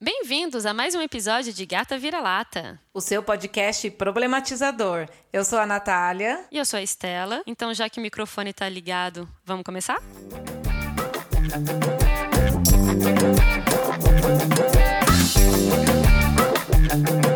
Bem-vindos a mais um episódio de Gata Vira-Lata. O seu podcast problematizador. Eu sou a Natália. E eu sou a Estela. Então, já que o microfone tá ligado, vamos começar? Bem-vindos,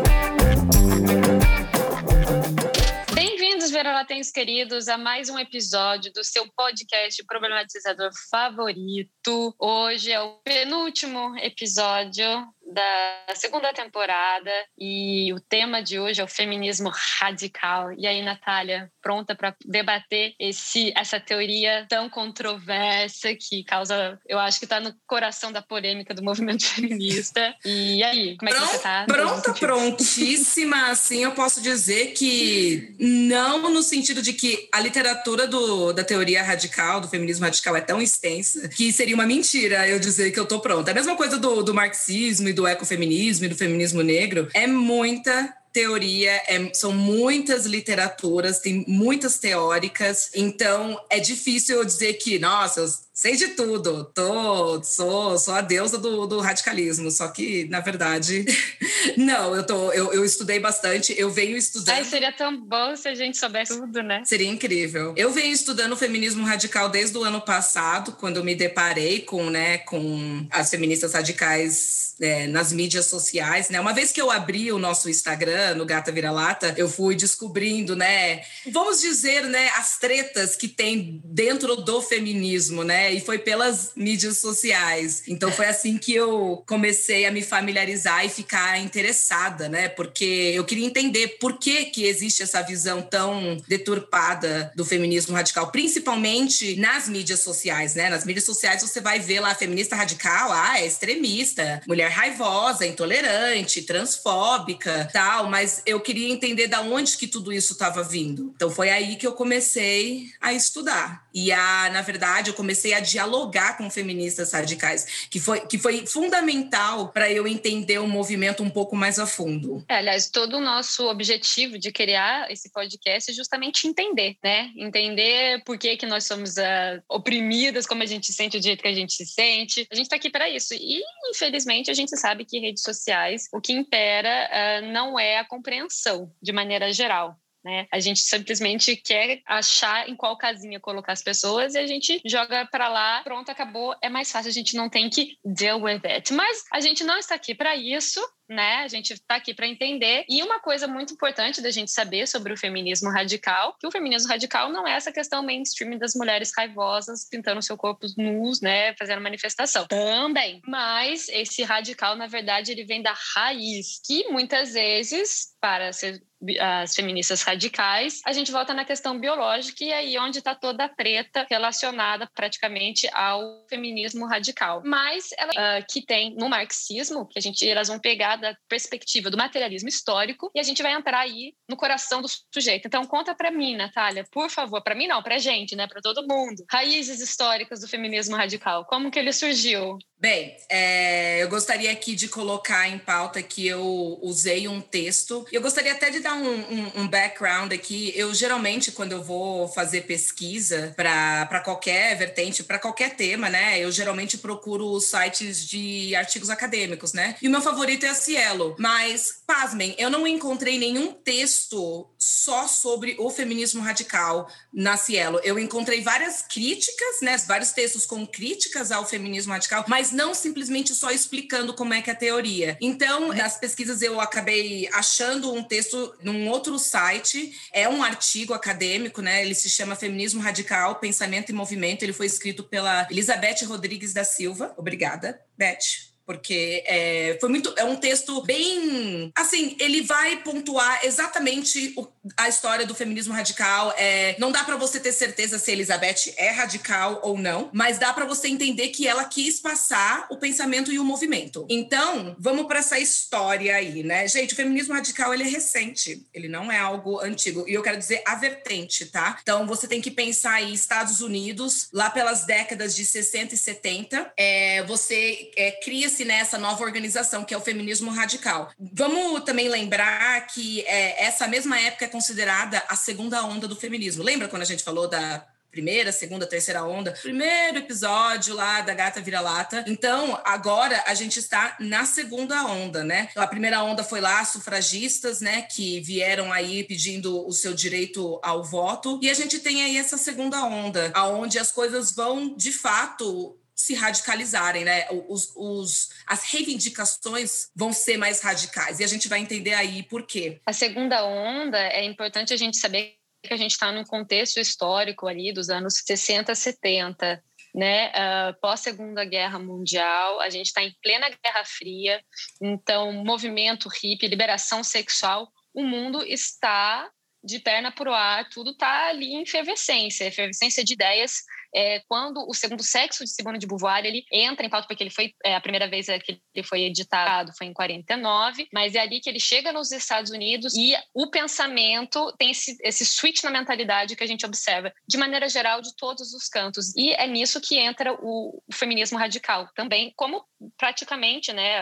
Vira-Latenhos queridos, a mais um episódio do seu podcast problematizador favorito. Hoje é o penúltimo episódio da segunda temporada e o tema de hoje é o feminismo radical. E aí, Natália, pronta para debater esse, essa teoria tão controversa que causa, eu acho que está no coração da polêmica do movimento feminista. E aí, como é que Pronto, você está? Pronta, prontíssima. Assim, eu posso dizer que não no sentido de que a literatura do, da teoria radical, do feminismo radical, é tão extensa que seria uma mentira eu dizer que eu tô pronta. É a mesma coisa do, do marxismo e do ecofeminismo e do feminismo negro. É muita teoria, é, são muitas literaturas, tem muitas teóricas, então é difícil eu dizer que, nossa, sei de tudo, tô, sou, sou a deusa do, do radicalismo, só que, na verdade, não, eu, tô, eu, eu estudei bastante, eu venho estudando... Ai, seria tão bom se a gente soubesse tudo, né? Seria incrível. Eu venho estudando o feminismo radical desde o ano passado, quando eu me deparei com, né, com as feministas radicais é, nas mídias sociais, né? Uma vez que eu abri o nosso Instagram, no Gata Vira-Lata, eu fui descobrindo, né? Vamos dizer, né? As tretas que tem dentro do feminismo, né? E foi pelas mídias sociais. Então foi assim que eu comecei a me familiarizar e ficar interessada, né? Porque eu queria entender por que que existe essa visão tão deturpada do feminismo radical, principalmente nas mídias sociais, né? Nas mídias sociais você vai ver lá feminista radical, ah, é extremista, mulher raivosa, intolerante, transfóbica, tal, mas eu queria entender da onde que tudo isso estava vindo. Então foi aí que eu comecei a estudar. E a, na verdade, eu comecei a dialogar com feministas radicais, que foi, que foi fundamental para eu entender o movimento um pouco mais a fundo. É, aliás, todo o nosso objetivo de criar esse podcast é justamente entender, né? Entender por que, que nós somos uh, oprimidas, como a gente sente, o jeito que a gente se sente. A gente está aqui para isso. E, infelizmente, a gente sabe que redes sociais, o que impera uh, não é a compreensão, de maneira geral. Né? A gente simplesmente quer achar em qual casinha colocar as pessoas e a gente joga para lá, pronto, acabou, é mais fácil, a gente não tem que deal with it. Mas a gente não está aqui para isso, né? A gente está aqui para entender. E uma coisa muito importante da gente saber sobre o feminismo radical, que o feminismo radical não é essa questão mainstream das mulheres raivosas pintando seu corpo nus, né, fazendo manifestação. Também. Mas esse radical, na verdade, ele vem da raiz, que muitas vezes, para ser as feministas radicais, a gente volta na questão biológica e aí onde está toda a treta relacionada praticamente ao feminismo radical. Mas ela uh, que tem no marxismo, que a gente elas vão pegar da perspectiva do materialismo histórico e a gente vai entrar aí no coração do sujeito. Então conta para mim, Natália, por favor, para mim não, para gente, né, para todo mundo. Raízes históricas do feminismo radical. Como que ele surgiu? Bem, é, eu gostaria aqui de colocar em pauta que eu usei um texto. Eu gostaria até de dar um, um, um background aqui. Eu geralmente, quando eu vou fazer pesquisa para qualquer vertente, para qualquer tema, né? Eu geralmente procuro sites de artigos acadêmicos, né? E o meu favorito é a Cielo. Mas, pasmem, eu não encontrei nenhum texto só sobre o feminismo radical na Cielo. Eu encontrei várias críticas, né? Vários textos com críticas ao feminismo radical, mas não simplesmente só explicando como é que é a teoria. Então, nas pesquisas eu acabei achando um texto num outro site, é um artigo acadêmico, né? Ele se chama Feminismo Radical, Pensamento e Movimento. Ele foi escrito pela Elizabeth Rodrigues da Silva. Obrigada, Beth porque é, foi muito é um texto bem assim ele vai pontuar exatamente o, a história do feminismo radical. É, não dá para você ter certeza se Elizabeth é radical ou não mas dá para você entender que ela quis passar o pensamento e o movimento. Então vamos para essa história aí né? Gente o feminismo radical ele é recente. Ele não é algo antigo. E eu quero dizer a vertente tá? Então você tem que pensar em Estados Unidos lá pelas décadas de 60 e 70 é, você é, cria cria-se nessa nova organização, que é o feminismo radical. Vamos também lembrar que é, essa mesma época é considerada a segunda onda do feminismo. Lembra quando a gente falou da primeira, segunda, terceira onda, primeiro episódio lá da Gata Vira-Lata. Então, agora a gente está na segunda onda, né? A primeira onda foi lá, sufragistas, né, que vieram aí pedindo o seu direito ao voto. E a gente tem aí essa segunda onda, aonde as coisas vão, de fato, se radicalizarem, né? Os, os, as reivindicações vão ser mais radicais e a gente vai entender aí por quê. A segunda onda é importante a gente saber que a gente está num contexto histórico ali dos anos 60, 70, né? Uh, Pós Segunda Guerra Mundial, a gente está em plena Guerra Fria, então movimento hippie, liberação sexual, o mundo está de perna para o ar, tudo está ali em efervescência, efervescência de ideias é, quando o segundo sexo de Simone de Beauvoir ele entra em pauta porque ele foi é, a primeira vez que ele foi editado foi em 49, mas é ali que ele chega nos Estados Unidos e o pensamento tem esse, esse switch na mentalidade que a gente observa de maneira geral de todos os cantos e é nisso que entra o, o feminismo radical também, como praticamente, né,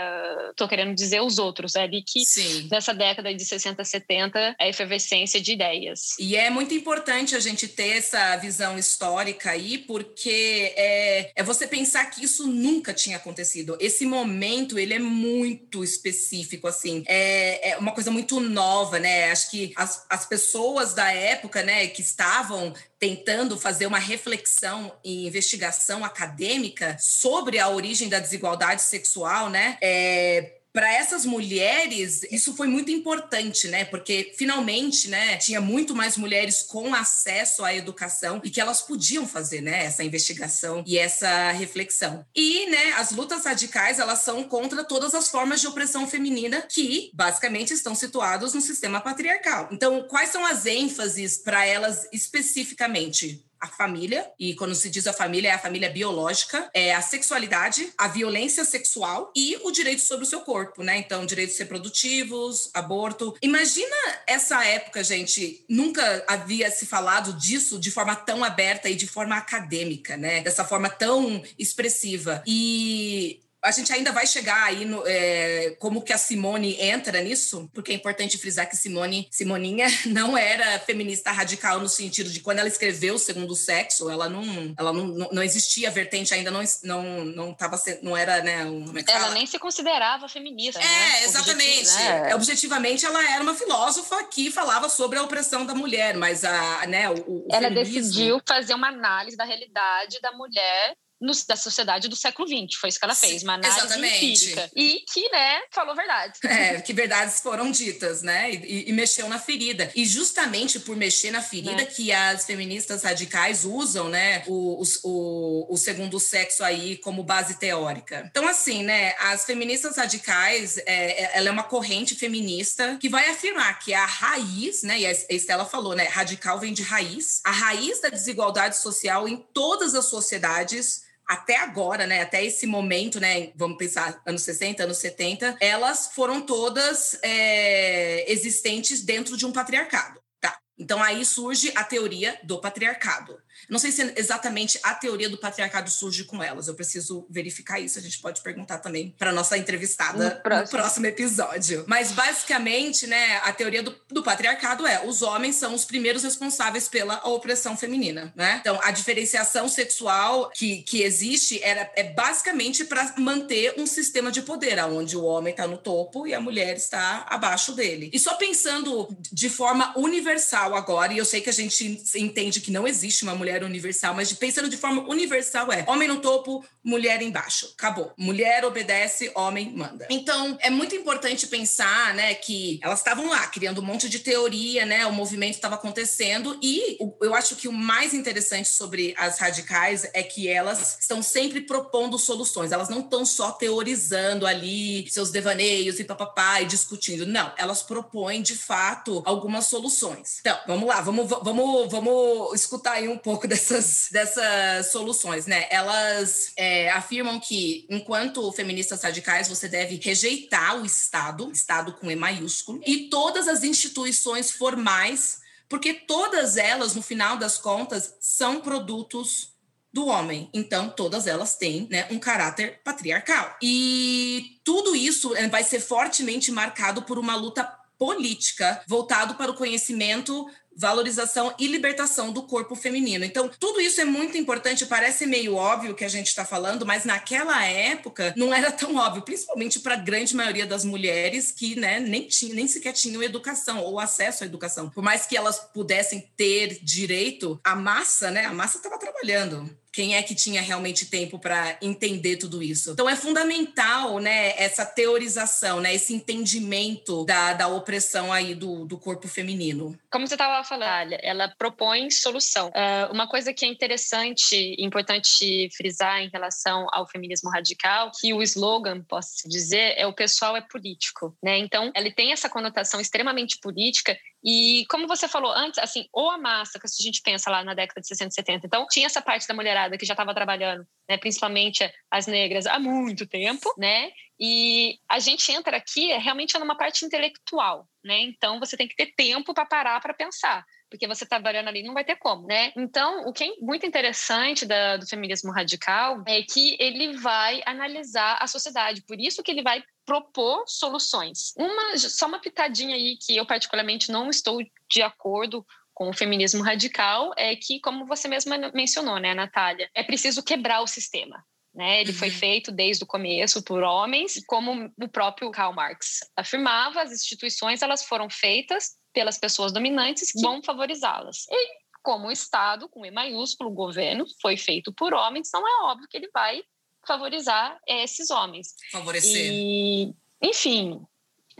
tô querendo dizer os outros, é ali que Sim. nessa década de 60, 70 a efervescência de ideias. E é muito importante a gente ter essa visão histórica aí porque é, é você pensar que isso nunca tinha acontecido. Esse momento, ele é muito específico, assim. É, é uma coisa muito nova, né? Acho que as, as pessoas da época, né, que estavam tentando fazer uma reflexão e investigação acadêmica sobre a origem da desigualdade sexual, né? É, para essas mulheres, isso foi muito importante, né? Porque finalmente, né, tinha muito mais mulheres com acesso à educação e que elas podiam fazer, né, essa investigação e essa reflexão. E, né, as lutas radicais, elas são contra todas as formas de opressão feminina que, basicamente, estão situados no sistema patriarcal. Então, quais são as ênfases para elas especificamente? A família, e quando se diz a família, é a família biológica, é a sexualidade, a violência sexual e o direito sobre o seu corpo, né? Então, direitos reprodutivos, aborto. Imagina essa época, gente, nunca havia se falado disso de forma tão aberta e de forma acadêmica, né? Dessa forma tão expressiva. E a gente ainda vai chegar aí no, é, como que a Simone entra nisso, porque é importante frisar que Simone, Simoninha não era feminista radical no sentido de quando ela escreveu o Segundo Sexo, ela não, ela não, não, não existia a vertente ainda não não não tava não era, né, um, é ela nem se considerava feminista, É, né? exatamente. Né? Objetivamente ela era uma filósofa que falava sobre a opressão da mulher, mas a, né, o, o ela feminismo... decidiu fazer uma análise da realidade da mulher no, da sociedade do século XX. Foi isso que ela fez, uma análise Exatamente. empírica. E que, né, falou verdade. É, que verdades foram ditas, né? E, e, mexeu na ferida. E justamente por mexer na ferida é. que as feministas radicais usam, né, o, o, o segundo sexo aí como base teórica. Então, assim, né, as feministas radicais, é, é, ela é uma corrente feminista que vai afirmar que a raiz, né, e a Estela falou, né, radical vem de raiz, a raiz da desigualdade social em todas as sociedades até agora, né, até esse momento, né, vamos pensar anos 60, anos 70, elas foram todas é, existentes dentro de um patriarcado. Tá. Então aí surge a teoria do patriarcado. Não sei se exatamente a teoria do patriarcado surge com elas. Eu preciso verificar isso. A gente pode perguntar também para nossa entrevistada no próximo. no próximo. episódio. Mas basicamente, né, a teoria do, do, patriarcado é: os homens são os primeiros responsáveis pela opressão feminina, né? Então, a diferenciação sexual que, que existe era, é basicamente para manter um sistema de poder, onde o homem está no topo e a mulher está abaixo dele. E só pensando de forma universal agora, e eu sei que a gente entende que não existe uma mulher mulher universal, mas pensando de forma universal é homem no topo, mulher embaixo. Acabou. Mulher obedece, homem manda. Então, é muito importante pensar, né, que elas estavam lá criando um monte de teoria, né, o movimento estava acontecendo e eu acho que o mais interessante sobre as radicais é que elas estão sempre propondo soluções. Elas não estão só teorizando ali seus devaneios e papapá e discutindo. Não, elas propõem de fato algumas soluções. Então, vamos lá, vamos vamos vamos escutar aí um pouco dessas, dessas soluções, né? Elas é, afirmam que, enquanto feministas radicais, você deve rejeitar o Estado, Estado com E maiúsculo, e todas as instituições formais, porque todas elas, no final das contas, são produtos do homem. Então, todas elas têm né, um caráter patriarcal. E tudo isso é, vai ser fortemente marcado por uma luta política voltado para o conhecimento valorização e libertação do corpo feminino. Então, tudo isso é muito importante, parece meio óbvio que a gente está falando, mas naquela época não era tão óbvio, principalmente para a grande maioria das mulheres que né, nem, tinha, nem sequer tinham educação ou acesso à educação. Por mais que elas pudessem ter direito, a massa, né, a massa estava trabalhando quem é que tinha realmente tempo para entender tudo isso. Então é fundamental, né, essa teorização, né, esse entendimento da, da opressão aí do, do corpo feminino. Como você estava falando, ela propõe solução. Uh, uma coisa que é interessante, importante frisar em relação ao feminismo radical, que o slogan, posso dizer, é o pessoal é político, né? Então, ele tem essa conotação extremamente política e como você falou antes, assim, ou a massa, que a gente pensa lá na década de 60 e 70, então tinha essa parte da mulherada que já estava trabalhando, né, principalmente as negras, há muito tempo, né? E a gente entra aqui é realmente numa parte intelectual, né? Então você tem que ter tempo para parar para pensar porque você está trabalhando ali, não vai ter como, né? Então, o que é muito interessante da, do feminismo radical é que ele vai analisar a sociedade, por isso que ele vai propor soluções. Uma, só uma pitadinha aí que eu particularmente não estou de acordo com o feminismo radical é que, como você mesma mencionou, né, Natália, é preciso quebrar o sistema. Né? Ele uhum. foi feito desde o começo por homens, como o próprio Karl Marx afirmava, as instituições elas foram feitas pelas pessoas dominantes que vão favorizá-las. E como o Estado, com E maiúsculo, o governo, foi feito por homens, não é óbvio que ele vai favorizar esses homens. Favorecer. E, enfim,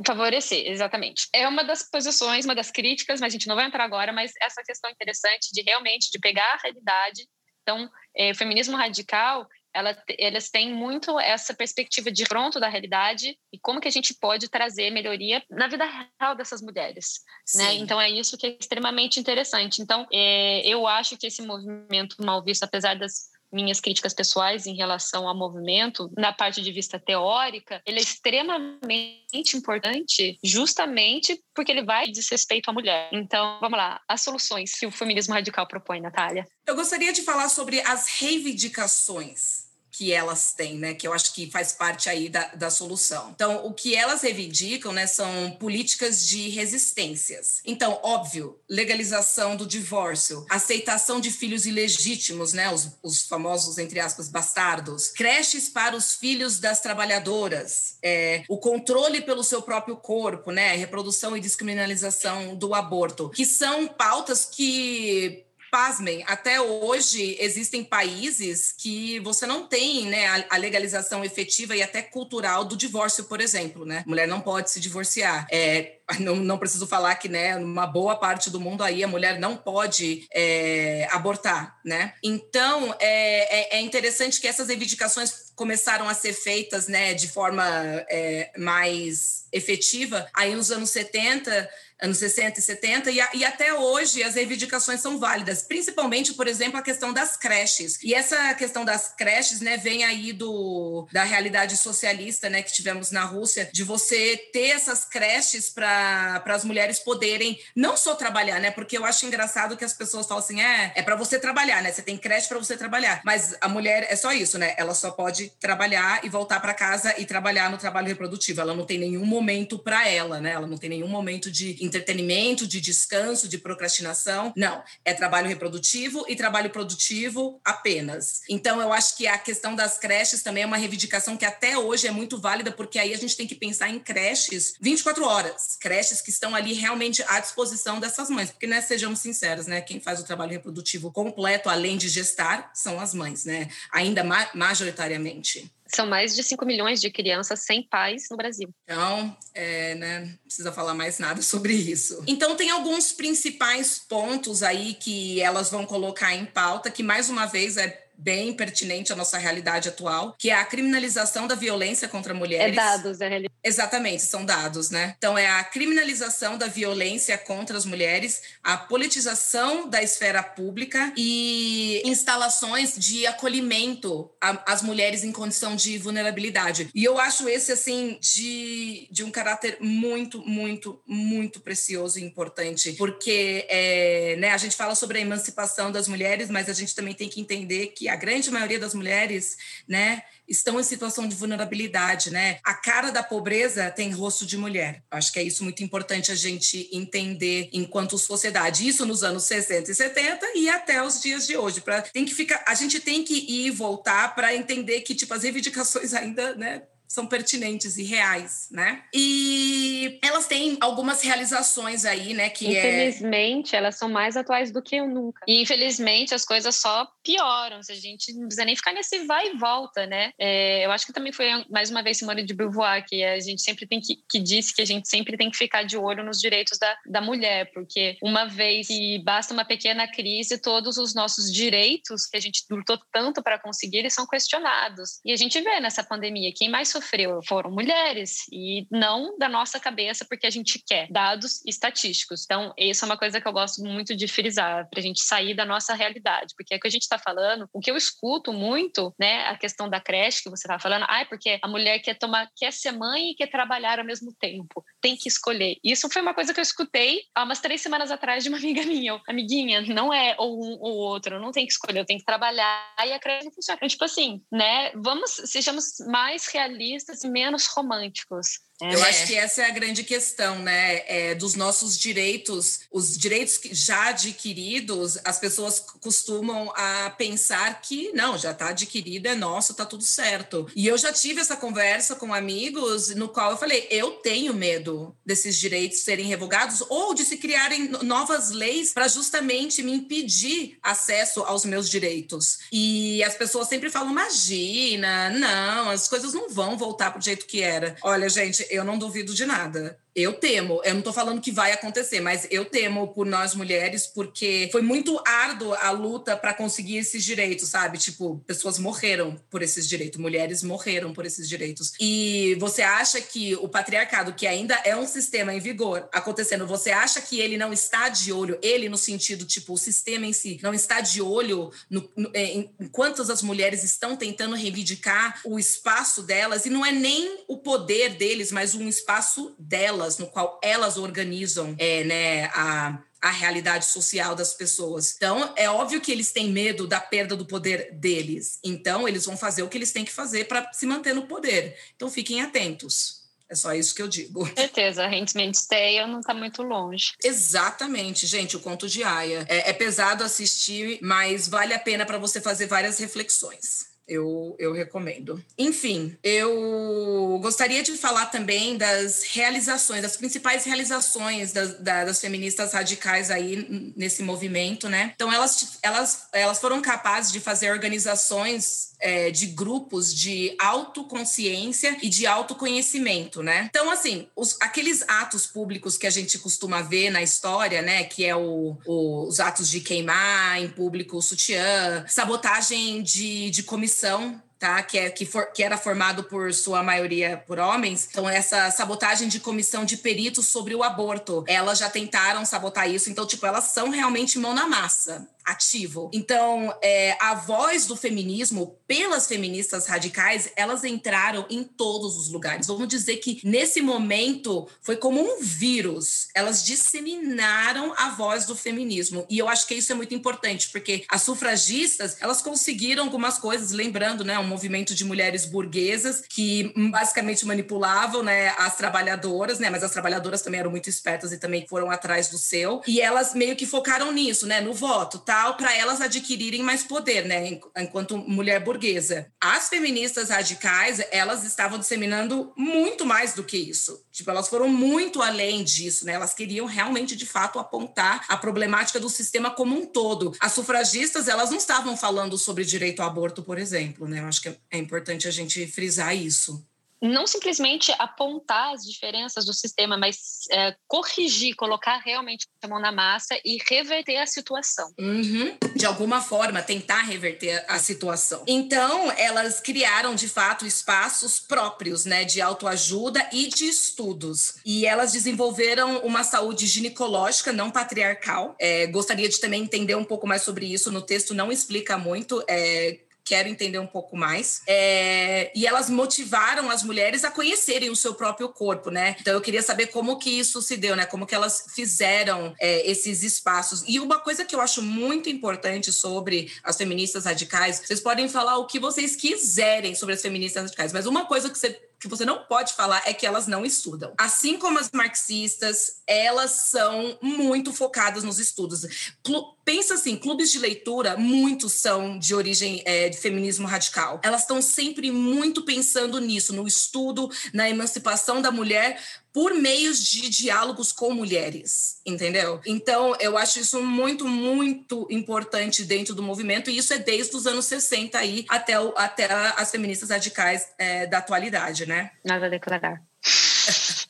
favorecer, exatamente. É uma das posições, uma das críticas, mas a gente não vai entrar agora, mas essa questão interessante de realmente de pegar a realidade. Então, é, o feminismo radical, ela, elas têm muito essa perspectiva de pronto da realidade e como que a gente pode trazer melhoria na vida real dessas mulheres, né? Então é isso que é extremamente interessante. Então é, eu acho que esse movimento mal visto, apesar das minhas críticas pessoais em relação ao movimento, na parte de vista teórica, ele é extremamente importante justamente porque ele vai desrespeito à mulher. Então, vamos lá, as soluções que o feminismo radical propõe, Natália. Eu gostaria de falar sobre as reivindicações que elas têm, né? Que eu acho que faz parte aí da, da solução. Então, o que elas reivindicam, né, são políticas de resistências. Então, óbvio, legalização do divórcio, aceitação de filhos ilegítimos, né? Os, os famosos, entre aspas, bastardos, creches para os filhos das trabalhadoras, é, o controle pelo seu próprio corpo, né? Reprodução e descriminalização do aborto, que são pautas que pasmem, até hoje existem países que você não tem né, a, legalização efetiva e até cultural do divórcio, por exemplo. Né? Mulher não pode se divorciar. É, não, não preciso falar que, né, numa boa parte do mundo aí, a mulher não pode é, abortar, né? Então, é, é, é, interessante que essas reivindicações começaram a ser feitas, né, de forma é, mais efetiva aí nos anos 70, anos 60 e 70, e, e, até hoje as reivindicações são válidas, principalmente, por exemplo, a questão das creches. E essa questão das creches, né, vem aí do, da realidade socialista, né, que tivemos na Rússia, de você ter essas creches para as mulheres poderem não só trabalhar, né, porque eu acho engraçado que as pessoas falam assim, é, é para você trabalhar, né, você tem creche para você trabalhar, mas a mulher é só isso, né, ela só pode trabalhar e voltar para casa e trabalhar no trabalho reprodutivo, ela não tem nenhum momento para ela, né, ela não tem nenhum momento de entretenimento, de descanso, de procrastinação. Não, é trabalho reprodutivo e trabalho produtivo apenas. Então, eu acho que a questão das creches também é uma reivindicação que até hoje é muito válida, porque aí a gente tem que pensar em creches 24 horas, creches que estão ali realmente à disposição dessas mães, porque, né, sejamos sinceros, né, quem faz o trabalho reprodutivo completo, além de gestar, são as mães, né, ainda ma majoritariamente. São mais de 5 milhões de crianças sem pais no Brasil. Então, é, né, não precisa falar mais nada sobre isso. Então, tem alguns principais pontos aí que elas vão colocar em pauta, que mais uma vez é bem pertinente à nossa realidade atual, que é a criminalização da violência contra mulheres. É dados, é realidade. Exatamente, são dados, né? Então, é a criminalização da violência contra as mulheres, a politização da esfera pública e instalações de acolhimento às mulheres em condição de vulnerabilidade. E eu acho esse, assim, de, de um caráter muito, muito, muito precioso e importante, porque é, né, a gente fala sobre a emancipação das mulheres, mas a gente também tem que entender que a grande maioria das mulheres, né, estão em situação de vulnerabilidade, né? A cara da pobreza tem rosto de mulher. Acho que é isso muito importante a gente entender enquanto sociedade. Isso nos anos 60 e 70 e até os dias de hoje. Pra, tem que ficar, a gente tem que ir e voltar para entender que tipo as reivindicações ainda, né, são pertinentes e reais, né? E elas têm algumas realizações aí, né? Que é infelizmente é... elas são mais atuais do que nunca. E infelizmente as coisas só pioram. Se a gente não precisa nem ficar nesse vai e volta, né? É, eu acho que também foi mais uma vez Simone de Beauvoir que a gente sempre tem que que disse que a gente sempre tem que ficar de olho nos direitos da, da mulher, porque uma vez que basta uma pequena crise, todos os nossos direitos que a gente lutou tanto para conseguir, eles são questionados. E a gente vê nessa pandemia quem mais sofreu foram mulheres e não da nossa cabeça porque a gente quer dados estatísticos. Então, isso é uma coisa que eu gosto muito de frisar para a gente sair da nossa realidade, porque é que a gente está falando, o que eu escuto muito, né, a questão da creche que você está falando, ah, porque a mulher quer tomar, quer ser mãe e quer trabalhar ao mesmo tempo, tem que escolher. Isso foi uma coisa que eu escutei há umas três semanas atrás de uma amiga minha, amiguinha, não é ou um ou outro, não tem que escolher, eu tenho que trabalhar e a creche não funciona. Então, tipo assim, né, vamos sejamos mais realistas realistas e menos românticos. Eu é. acho que essa é a grande questão, né? É, dos nossos direitos, os direitos já adquiridos, as pessoas costumam a pensar que não, já está adquirido, é nosso, tá tudo certo. E eu já tive essa conversa com amigos no qual eu falei, eu tenho medo desses direitos serem revogados ou de se criarem novas leis para justamente me impedir acesso aos meus direitos. E as pessoas sempre falam, imagina, não, as coisas não vão voltar para o jeito que era. Olha, gente, eu não duvido de nada. Eu temo, eu não estou falando que vai acontecer, mas eu temo por nós mulheres, porque foi muito árduo a luta para conseguir esses direitos, sabe? Tipo, pessoas morreram por esses direitos, mulheres morreram por esses direitos. E você acha que o patriarcado, que ainda é um sistema em vigor acontecendo, você acha que ele não está de olho, ele no sentido, tipo, o sistema em si, não está de olho no, no, é, em, em quantas as mulheres estão tentando reivindicar o espaço delas, e não é nem o poder deles, mas um espaço delas delas, no qual elas organizam é, né, a, a realidade social das pessoas. Então, é óbvio que eles têm medo da perda do poder deles. Então, eles vão fazer o que eles têm que fazer para se manter no poder. Então, fiquem atentos. É só isso que eu digo. Com certeza, a Handmaid's Tale não está muito longe. Exatamente, gente, o conto de Aya. É, é pesado assistir, mas vale a pena para você fazer várias reflexões eu, eu recomendo. Enfim, eu gostaria de falar também das realizações, das principais realizações das, das feministas radicais aí nesse movimento, né? Então, elas, elas, elas foram capazes de fazer organizações é, de grupos de autoconsciência e de autoconhecimento, né? Então, assim, os, aqueles atos públicos que a gente costuma ver na história, né? Que é o, o, os atos de queimar em público o sutiã, sabotagem de, de comissão tá? Que, é, que, for, que, era formado por sua maioria por homens. Então, essa sabotagem de comissão de peritos sobre o aborto, elas já tentaram sabotar isso. Então, tipo, elas são realmente mão na massa ativo. Então, é, a voz do feminismo pelas feministas radicais, elas entraram em todos os lugares. Vamos dizer que nesse momento foi como um vírus. Elas disseminaram a voz do feminismo. E eu acho que isso é muito importante, porque as sufragistas, elas conseguiram algumas coisas, lembrando, né, um movimento de mulheres burguesas que basicamente manipulavam, né, as trabalhadoras, né, mas as trabalhadoras também eram muito espertas e também foram atrás do seu. E elas meio que focaram nisso, né, no voto, tá? Tal, para elas adquirirem mais poder, né, enquanto mulher burguesa. As feministas radicais, elas estavam disseminando muito mais do que isso. Tipo, elas foram muito além disso, né? Elas queriam realmente, de fato, apontar a problemática do sistema como um todo. As sufragistas, elas não estavam falando sobre direito ao aborto, por exemplo, né? Eu acho que é importante a gente frisar isso não simplesmente apontar as diferenças do sistema, mas é, corrigir, colocar realmente a mão na massa e reverter a situação. Uhum. De alguma forma, tentar reverter a situação. Então, elas criaram, de fato, espaços próprios, né, de autoajuda e de estudos. E elas desenvolveram uma saúde ginecológica não patriarcal. É, gostaria de também entender um pouco mais sobre isso. No texto não explica muito. É, quero entender um pouco mais. É, e elas motivaram as mulheres a conhecerem o seu próprio corpo, né? Então eu queria saber como que isso se deu, né? Como que elas fizeram é, esses espaços. E uma coisa que eu acho muito importante sobre as feministas radicais, vocês podem falar o que vocês quiserem sobre as feministas radicais, mas uma coisa que você que você não pode falar é que elas não estudam. Assim como as marxistas, elas são muito focadas nos estudos. Clu pensa assim, clubes de leitura, muitos são de origem é, de feminismo radical. Elas estão sempre muito pensando nisso, no estudo, na emancipação da mulher, por meios de diálogos com mulheres, entendeu? Então, eu acho isso muito, muito importante dentro do movimento, e isso é desde os anos 60 aí até, o, até as feministas radicais é, da atualidade, né? Nada a declarar.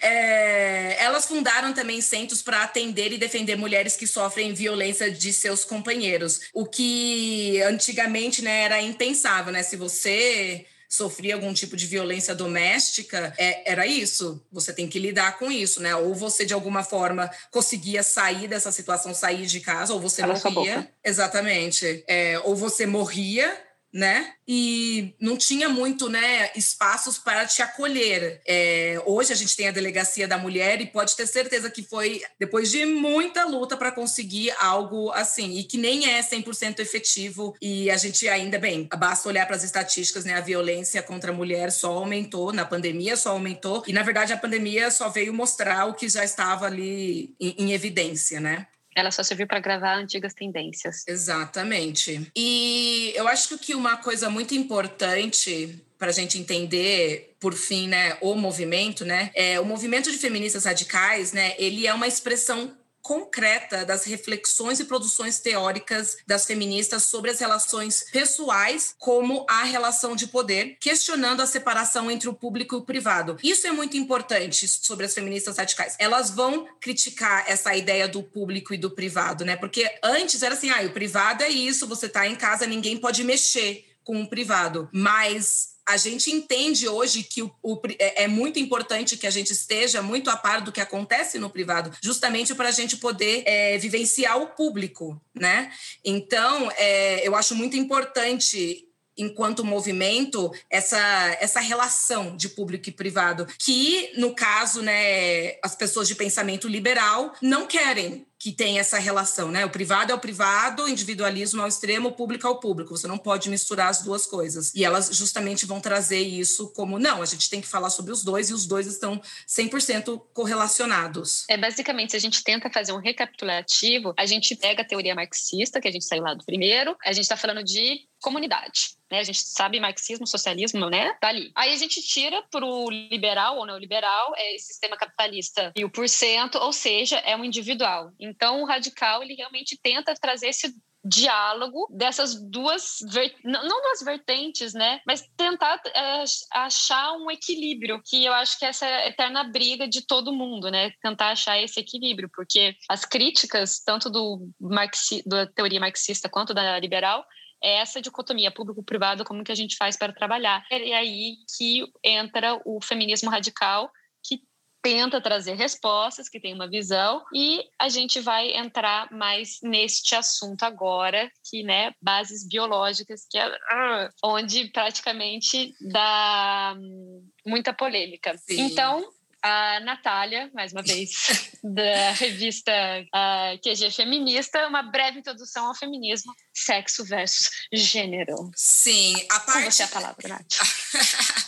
É, elas fundaram também centros para atender e defender mulheres que sofrem violência de seus companheiros, o que antigamente né, era impensável, né? Se você sofria algum tipo de violência doméstica, é, era isso. Você tem que lidar com isso, né? Ou você, de alguma forma, conseguia sair dessa situação, sair de casa, ou você Cala morria. Exatamente. É, ou você morria né? E não tinha muito, né, espaços para te acolher. É, hoje a gente tem a delegacia da mulher e pode ter certeza que foi depois de muita luta para conseguir algo assim e que nem é 100% efetivo. E a gente ainda bem, basta olhar para as estatísticas, né? A violência contra a mulher só aumentou na pandemia, só aumentou e na verdade a pandemia só veio mostrar o que já estava ali em, em evidência, né? Ela só serviu para gravar antigas tendências. Exatamente. E eu acho que uma coisa muito importante para a gente entender, por fim, né, o movimento, né, é o movimento de feministas radicais, né, ele é uma expressão concreta das reflexões e produções teóricas das feministas sobre as relações pessoais, como a relação de poder, questionando a separação entre o público e o privado. Isso é muito importante sobre as feministas radicais. Elas vão criticar essa ideia do público e do privado, né? Porque antes era assim, ah, o privado é isso, você tá em casa, ninguém pode mexer com o privado. Mas a gente entende hoje que o, o, é, é muito importante que a gente esteja muito a par do que acontece no privado, justamente para a gente poder é, vivenciar o público, né? Então, é, eu acho muito importante enquanto movimento essa, essa relação de público e privado que no caso né as pessoas de pensamento liberal não querem que tem essa relação, né? O privado é o privado, o individualismo ao extremo, o público ao público. Você não pode misturar as duas coisas. E elas justamente vão trazer isso como, não, a gente tem que falar sobre os dois e os dois estão 100% correlacionados. É, basicamente, se a gente tenta fazer um recapitulativo, a gente pega a teoria marxista, que a gente saiu lá do primeiro, a gente está falando de comunidade. Né? A gente sabe marxismo, socialismo, né? Tá Aí a gente tira para o liberal ou neoliberal, é esse sistema capitalista mil por cento, ou seja, é um individual. Então, o radical, ele realmente tenta trazer esse diálogo dessas duas não duas vertentes, né, mas tentar é, achar um equilíbrio que eu acho que essa é a eterna briga de todo mundo, né, tentar achar esse equilíbrio, porque as críticas tanto do marxi, da teoria marxista quanto da liberal é essa dicotomia público-privado, como que a gente faz para trabalhar. É aí que entra o feminismo radical, que tenta trazer respostas, que tem uma visão, e a gente vai entrar mais neste assunto agora, que, né, bases biológicas, que é uh, onde praticamente dá hum, muita polêmica. Sim. Então, a Natália, mais uma vez, da revista uh, QG Feminista, uma breve introdução ao feminismo, sexo versus gênero. Sim, a parte... Com você a palavra, Nath.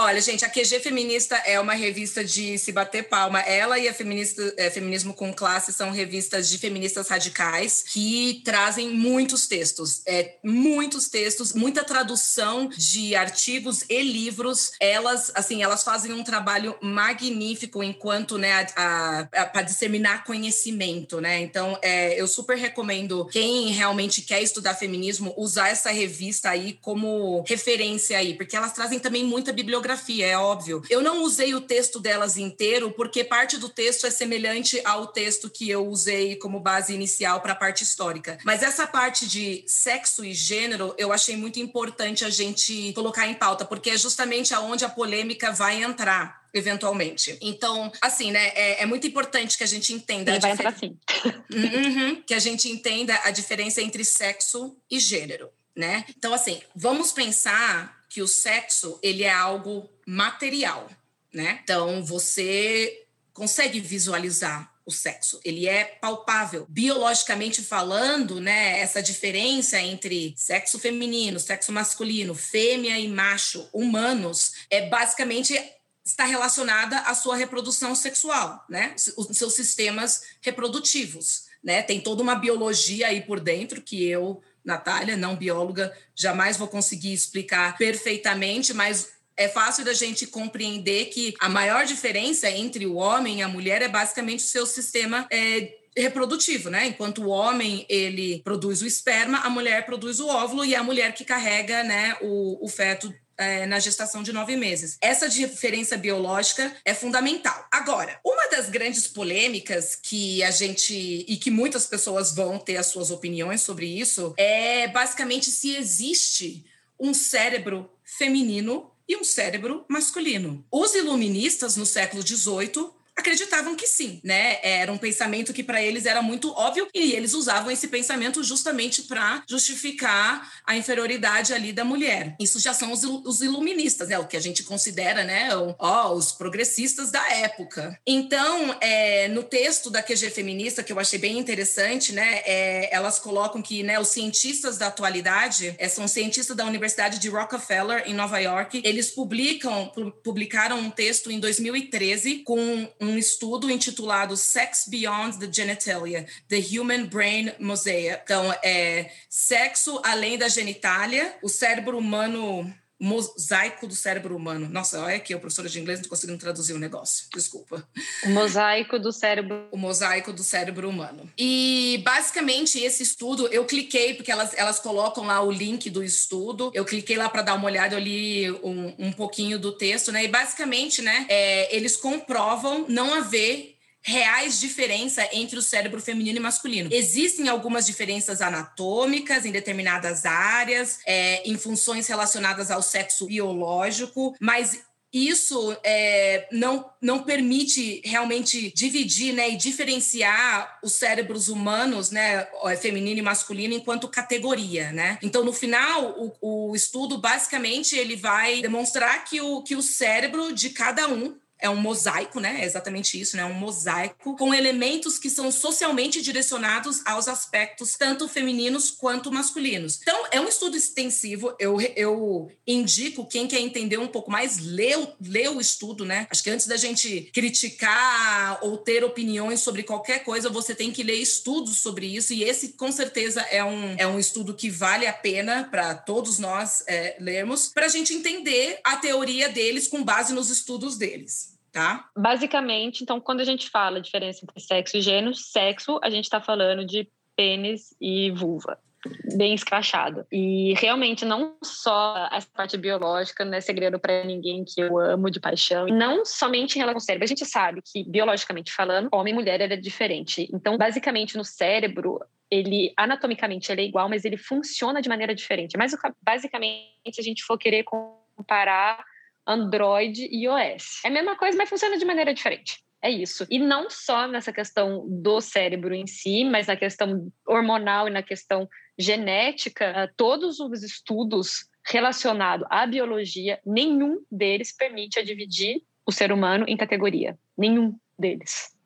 Olha, gente, a QG Feminista é uma revista de se bater palma. Ela e a Feminista, é, Feminismo com Classe são revistas de feministas radicais que trazem muitos textos. É, muitos textos, muita tradução de artigos e livros. Elas, assim, elas fazem um trabalho magnífico enquanto, né, para disseminar conhecimento, né? Então, é, eu super recomendo quem realmente quer estudar feminismo usar essa revista aí como referência aí, porque elas trazem também muita bibliografia bibliografia, é óbvio. Eu não usei o texto delas inteiro, porque parte do texto é semelhante ao texto que eu usei como base inicial para a parte histórica. Mas essa parte de sexo e gênero, eu achei muito importante a gente colocar em pauta, porque é justamente aonde a polêmica vai entrar eventualmente. Então, assim, né, é, é, muito importante que a gente entenda... Ele vai difer... entrar sim. Uhum, que a gente entenda a diferença entre sexo e gênero, né? Então, assim, vamos pensar que o sexo ele é algo material, né? Então você consegue visualizar o sexo, ele é palpável. Biologicamente falando, né, essa diferença entre sexo feminino, sexo masculino, fêmea e macho, humanos, é basicamente está relacionada à sua reprodução sexual, né? Os seus sistemas reprodutivos, né? Tem toda uma biologia aí por dentro que eu, Natália, não bióloga, jamais vou conseguir explicar perfeitamente, mas é fácil da gente compreender que a maior diferença entre o homem e a mulher é basicamente o seu sistema é, reprodutivo, né? Enquanto o homem ele produz o esperma, a mulher produz o óvulo e é a mulher que carrega, né, o, o feto é, na gestação de nove meses. Essa diferença biológica é fundamental. Agora, uma das grandes polêmicas que a gente e que muitas pessoas vão ter as suas opiniões sobre isso é basicamente se existe um cérebro feminino e um cérebro masculino. Os iluministas no século XVIII acreditavam que sim, né? Era um pensamento que para eles era muito óbvio e eles usavam esse pensamento justamente para justificar a inferioridade ali da mulher. Isso já são os, os iluministas, né? O que a gente considera, né? O, ó, os progressistas da época. Então, é, no texto da QG feminista que eu achei bem interessante, né? É, elas colocam que, né? Os cientistas da atualidade é, são cientistas da Universidade de Rockefeller em Nova York. Eles publicam publicaram um texto em 2013 com um um estudo intitulado Sex Beyond the Genitalia, The Human Brain Mosaic. Então, é sexo além da genitália, o cérebro humano mosaico do cérebro humano. Nossa, olha aqui, eu professora de inglês não conseguindo traduzir o negócio. Desculpa. O mosaico do cérebro. O mosaico do cérebro humano. E basicamente esse estudo eu cliquei porque elas, elas colocam lá o link do estudo. Eu cliquei lá para dar uma olhada, eu li um, um pouquinho do texto, né? E basicamente, né, é, eles comprovam não haver reais diferença entre o cérebro feminino e masculino. Existem algumas diferenças anatômicas em determinadas áreas, é, em funções relacionadas ao sexo biológico, mas isso é, não, não permite realmente dividir né, e diferenciar os cérebros humanos, né, feminino e masculino, enquanto categoria. Né? Então, no final, o, o estudo basicamente ele vai demonstrar que o, que o cérebro de cada um é um mosaico, né? É exatamente isso, né? Um mosaico com elementos que são socialmente direcionados aos aspectos tanto femininos quanto masculinos. Então, é um estudo extensivo. Eu, eu indico quem quer entender um pouco mais, lê, lê o estudo, né? Acho que antes da gente criticar ou ter opiniões sobre qualquer coisa, você tem que ler estudos sobre isso. E esse, com certeza, é um, é um estudo que vale a pena para todos nós é, lermos, para a gente entender a teoria deles com base nos estudos deles tá? Basicamente, então, quando a gente fala diferença entre sexo e gênero, sexo, a gente está falando de pênis e vulva bem escrachado. E realmente não só essa parte biológica não é segredo para ninguém que eu amo de paixão, não somente em relação ao cérebro. A gente sabe que biologicamente falando, homem e mulher é diferente. Então, basicamente no cérebro, ele anatomicamente ele é igual, mas ele funciona de maneira diferente. Mas basicamente a gente for querer comparar Android e iOS. É a mesma coisa, mas funciona de maneira diferente. É isso. E não só nessa questão do cérebro em si, mas na questão hormonal e na questão genética, eh, todos os estudos relacionados à biologia, nenhum deles permite dividir o ser humano em categoria. Nenhum deles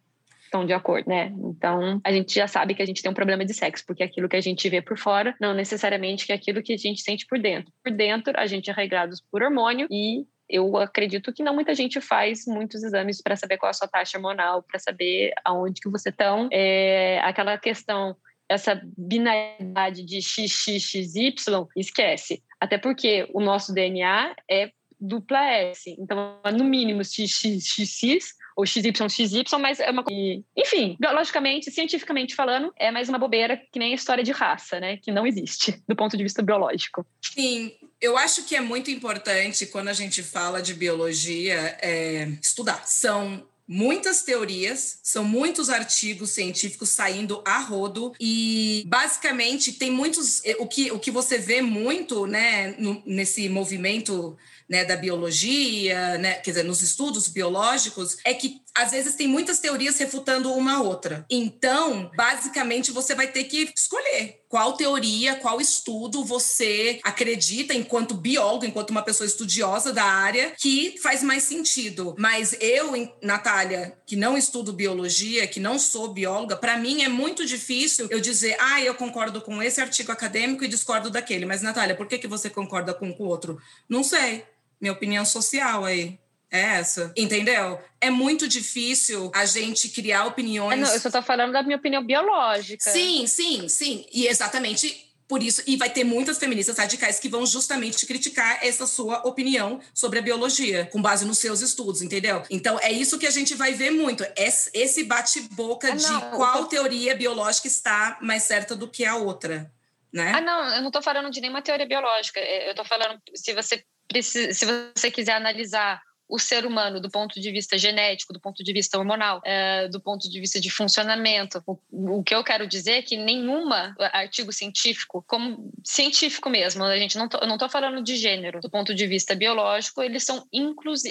estão de acordo, né? Então, a gente já sabe que a gente tem um problema de sexo, porque aquilo que a gente vê por fora não necessariamente é aquilo que a gente sente por dentro. Por dentro, a gente é regrados por hormônio e eu acredito que não muita gente faz muitos exames para saber qual é a sua taxa hormonal, para saber aonde que você está. É, aquela questão, essa binaridade de XXXY, esquece. Até porque o nosso DNA é dupla S. Então, no mínimo, XXXX ou XYXY, mas é uma coisa. Enfim, biologicamente, cientificamente falando, é mais uma bobeira que nem a história de raça, né? Que não existe do ponto de vista biológico. Sim, eu acho que é muito importante quando a gente fala de biologia é, estudar. São muitas teorias, são muitos artigos científicos saindo a rodo e basicamente tem muitos o que, o que você vê muito, né, no, nesse movimento né, da biologia, né, quer dizer, nos estudos biológicos, é que às vezes tem muitas teorias refutando uma outra. Então, basicamente, você vai ter que escolher qual teoria, qual estudo você acredita, enquanto biólogo, enquanto uma pessoa estudiosa da área, que faz mais sentido. Mas eu, Natália, que não estudo biologia, que não sou bióloga, para mim é muito difícil eu dizer, ah, eu concordo com esse artigo acadêmico e discordo daquele. Mas, Natália, por que, que você concorda com o outro? Não sei. Minha opinião social aí. É essa, entendeu? É muito difícil a gente criar opiniões. É, não, eu só tô falando da minha opinião biológica. Sim, sim, sim. E exatamente por isso, e vai ter muitas feministas radicais que vão justamente criticar essa sua opinião sobre a biologia, com base nos seus estudos, entendeu? Então, é isso que a gente vai ver muito, esse bate-boca ah, de qual tô... teoria biológica está mais certa do que a outra. Né? Ah, não, eu não estou falando de nenhuma teoria biológica. É, eu estou falando, se você, precisa, se você quiser analisar o ser humano do ponto de vista genético, do ponto de vista hormonal, é, do ponto de vista de funcionamento. O, o, que eu quero dizer é que nenhuma artigo científico, como científico mesmo, a gente não tô, eu não estou falando de gênero, do ponto de vista biológico, eles são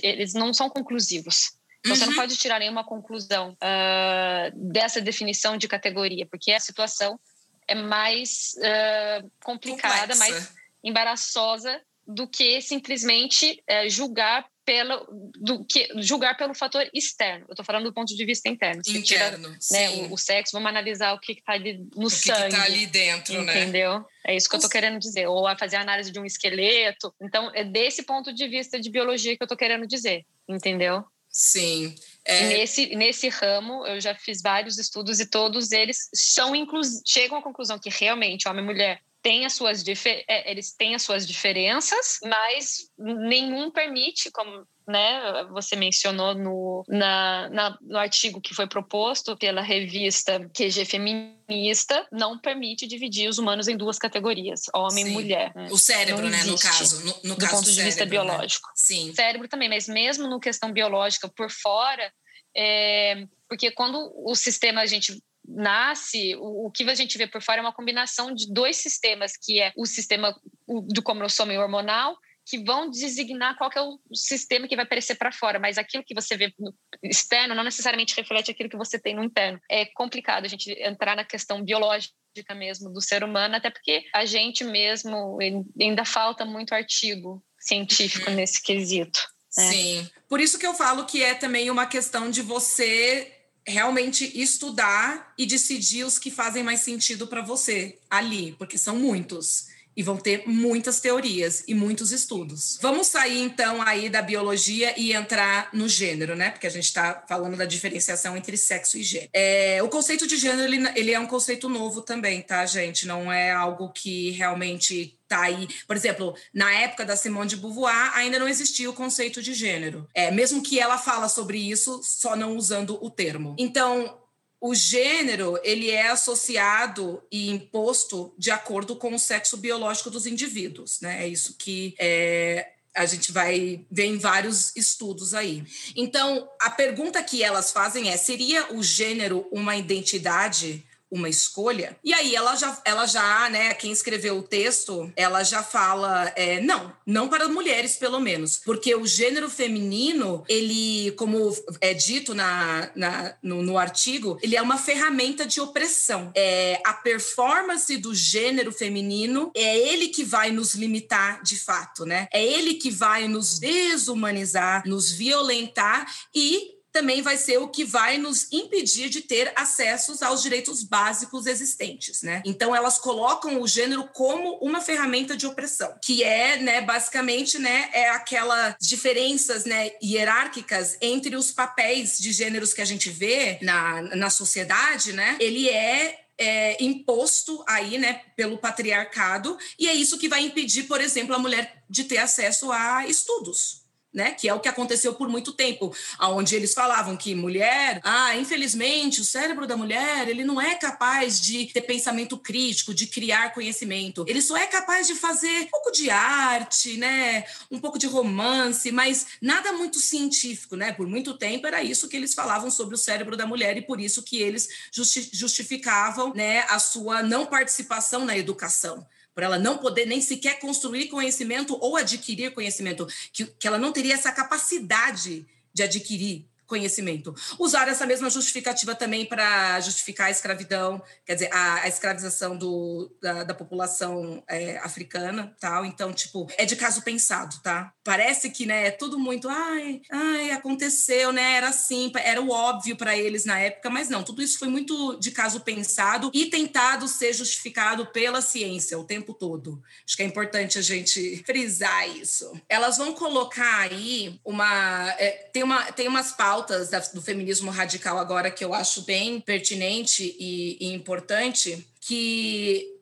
eles não são conclusivos. Então, uhum. você não uhum. pode tirar nenhuma conclusão uh, dessa definição de categoria, porque a situação é mais uh, complicada, Complexa. mais embaraçosa do que simplesmente uh, julgar pelo do que julgar pelo fator externo. Eu estou falando do ponto de vista interno. Você interno, tira, né, o, o, sexo, vamos analisar o que está ali no o sangue. O que está ali dentro, entendeu? né? Entendeu? É isso que eu estou querendo dizer. Ou a fazer a análise de um esqueleto. Então, é desse ponto de vista de biologia que eu estou querendo dizer, entendeu? Sim. É... Nesse, nesse ramo, eu já fiz vários estudos e todos eles são chegam à conclusão que realmente homem e mulher tem as suas é, eles têm as suas diferenças, mas nenhum permite, como né, você mencionou no, na, na, no artigo que foi proposto pela revista QG Feminista, não permite dividir os humanos em duas categorias, homem Sim. e mulher. O cérebro, né, no caso. No, no do caso ponto de cérebro, vista né? biológico. Né? Sim. Cérebro também, mas mesmo no questão biológica por fora, é, porque quando o sistema a gente nasce, o, o, que a gente vê por fora é uma combinação de dois sistemas, que é o sistema do cromossomo hormonal, que vão designar qual é o sistema que vai aparecer para fora, mas aquilo que você vê no externo não necessariamente reflete aquilo que você tem no interno. É complicado a gente entrar na questão biológica mesmo do ser humano, até porque a gente mesmo ainda falta muito artigo científico uhum. nesse quesito. Né? Sim, por isso que eu falo que é também uma questão de você realmente estudar e decidir os que fazem mais sentido para você ali, porque são muitos e vão ter muitas teorias e muitos estudos. Vamos sair então aí da biologia e entrar no gênero, né? Porque a gente está falando da diferenciação entre sexo e gênero. É, o conceito de gênero ele, ele é um conceito novo também, tá, gente? Não é algo que realmente tá aí. Por exemplo, na época da Simone de Beauvoir, ainda não existia o conceito de gênero. É, mesmo que ela fala sobre isso, só não usando o termo. Então, o gênero ele é associado e imposto de acordo com o sexo biológico dos indivíduos, né? É isso que é, a gente vai ver em vários estudos aí. Então, a pergunta que elas fazem é: seria o gênero uma identidade uma escolha. E aí ela já, ela já, né, quem escreveu o texto, ela já fala, é, não, não para mulheres pelo menos, porque o gênero feminino, ele, como é dito na, na no, no, artigo, ele é uma ferramenta de opressão. É a performance do gênero feminino é ele que vai nos limitar de fato, né? É ele que vai nos desumanizar, nos violentar e também vai ser o que vai nos impedir de ter acessos aos direitos básicos existentes, né? Então elas colocam o gênero como uma ferramenta de opressão, que é, né, basicamente, né, é aquelas diferenças, né, hierárquicas entre os papéis de gêneros que a gente vê na, na sociedade, né? Ele é é, imposto aí, né, pelo patriarcado, e é isso que vai impedir, por exemplo, a mulher de ter acesso a estudos, né? Que é o que aconteceu por muito tempo, aonde eles falavam que mulher, ah, infelizmente, o cérebro da mulher, ele não é capaz de ter pensamento crítico, de criar conhecimento. Ele só é capaz de fazer um pouco de arte, né? Um pouco de romance, mas nada muito científico, né? Por muito tempo era isso que eles falavam sobre o cérebro da mulher e por isso que eles justificavam, né, a sua não participação na educação por ela não poder nem sequer construir conhecimento ou adquirir conhecimento, que, que ela não teria essa capacidade de adquirir conhecimento. Usar essa mesma justificativa também para justificar a escravidão, quer dizer, a, a escravização do, da, da população é, africana, tal. Então, tipo, é de caso pensado, tá? Parece que, né, é tudo muito, ai, ai, aconteceu, né? Era assim, era o óbvio para eles na época, mas não, tudo isso foi muito de caso pensado e tentado ser justificado pela ciência o tempo todo. Acho que é importante a gente frisar isso. Elas vão colocar aí uma. É, tem, uma tem umas pautas da, do feminismo radical agora que eu acho bem pertinente e, e importante, que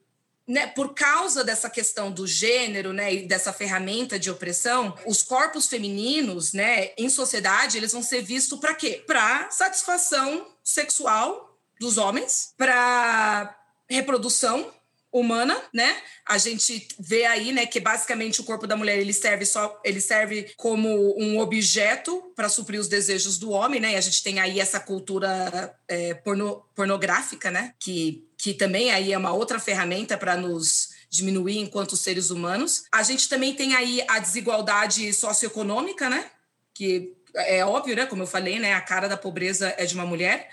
né, por causa dessa questão do gênero, né, e dessa ferramenta de opressão, os corpos femininos, né, em sociedade, eles vão ser vistos para quê? Para satisfação sexual dos homens, para reprodução humana, né? A gente vê aí, né, que basicamente o corpo da mulher ele serve só, ele serve como um objeto para suprir os desejos do homem, né? E a gente tem aí essa cultura é, porno, pornográfica, né? Que que também aí é uma outra ferramenta para nos diminuir enquanto seres humanos. A gente também tem aí a desigualdade socioeconômica, né? Que é óbvio, né? Como eu falei, né? A cara da pobreza é de uma mulher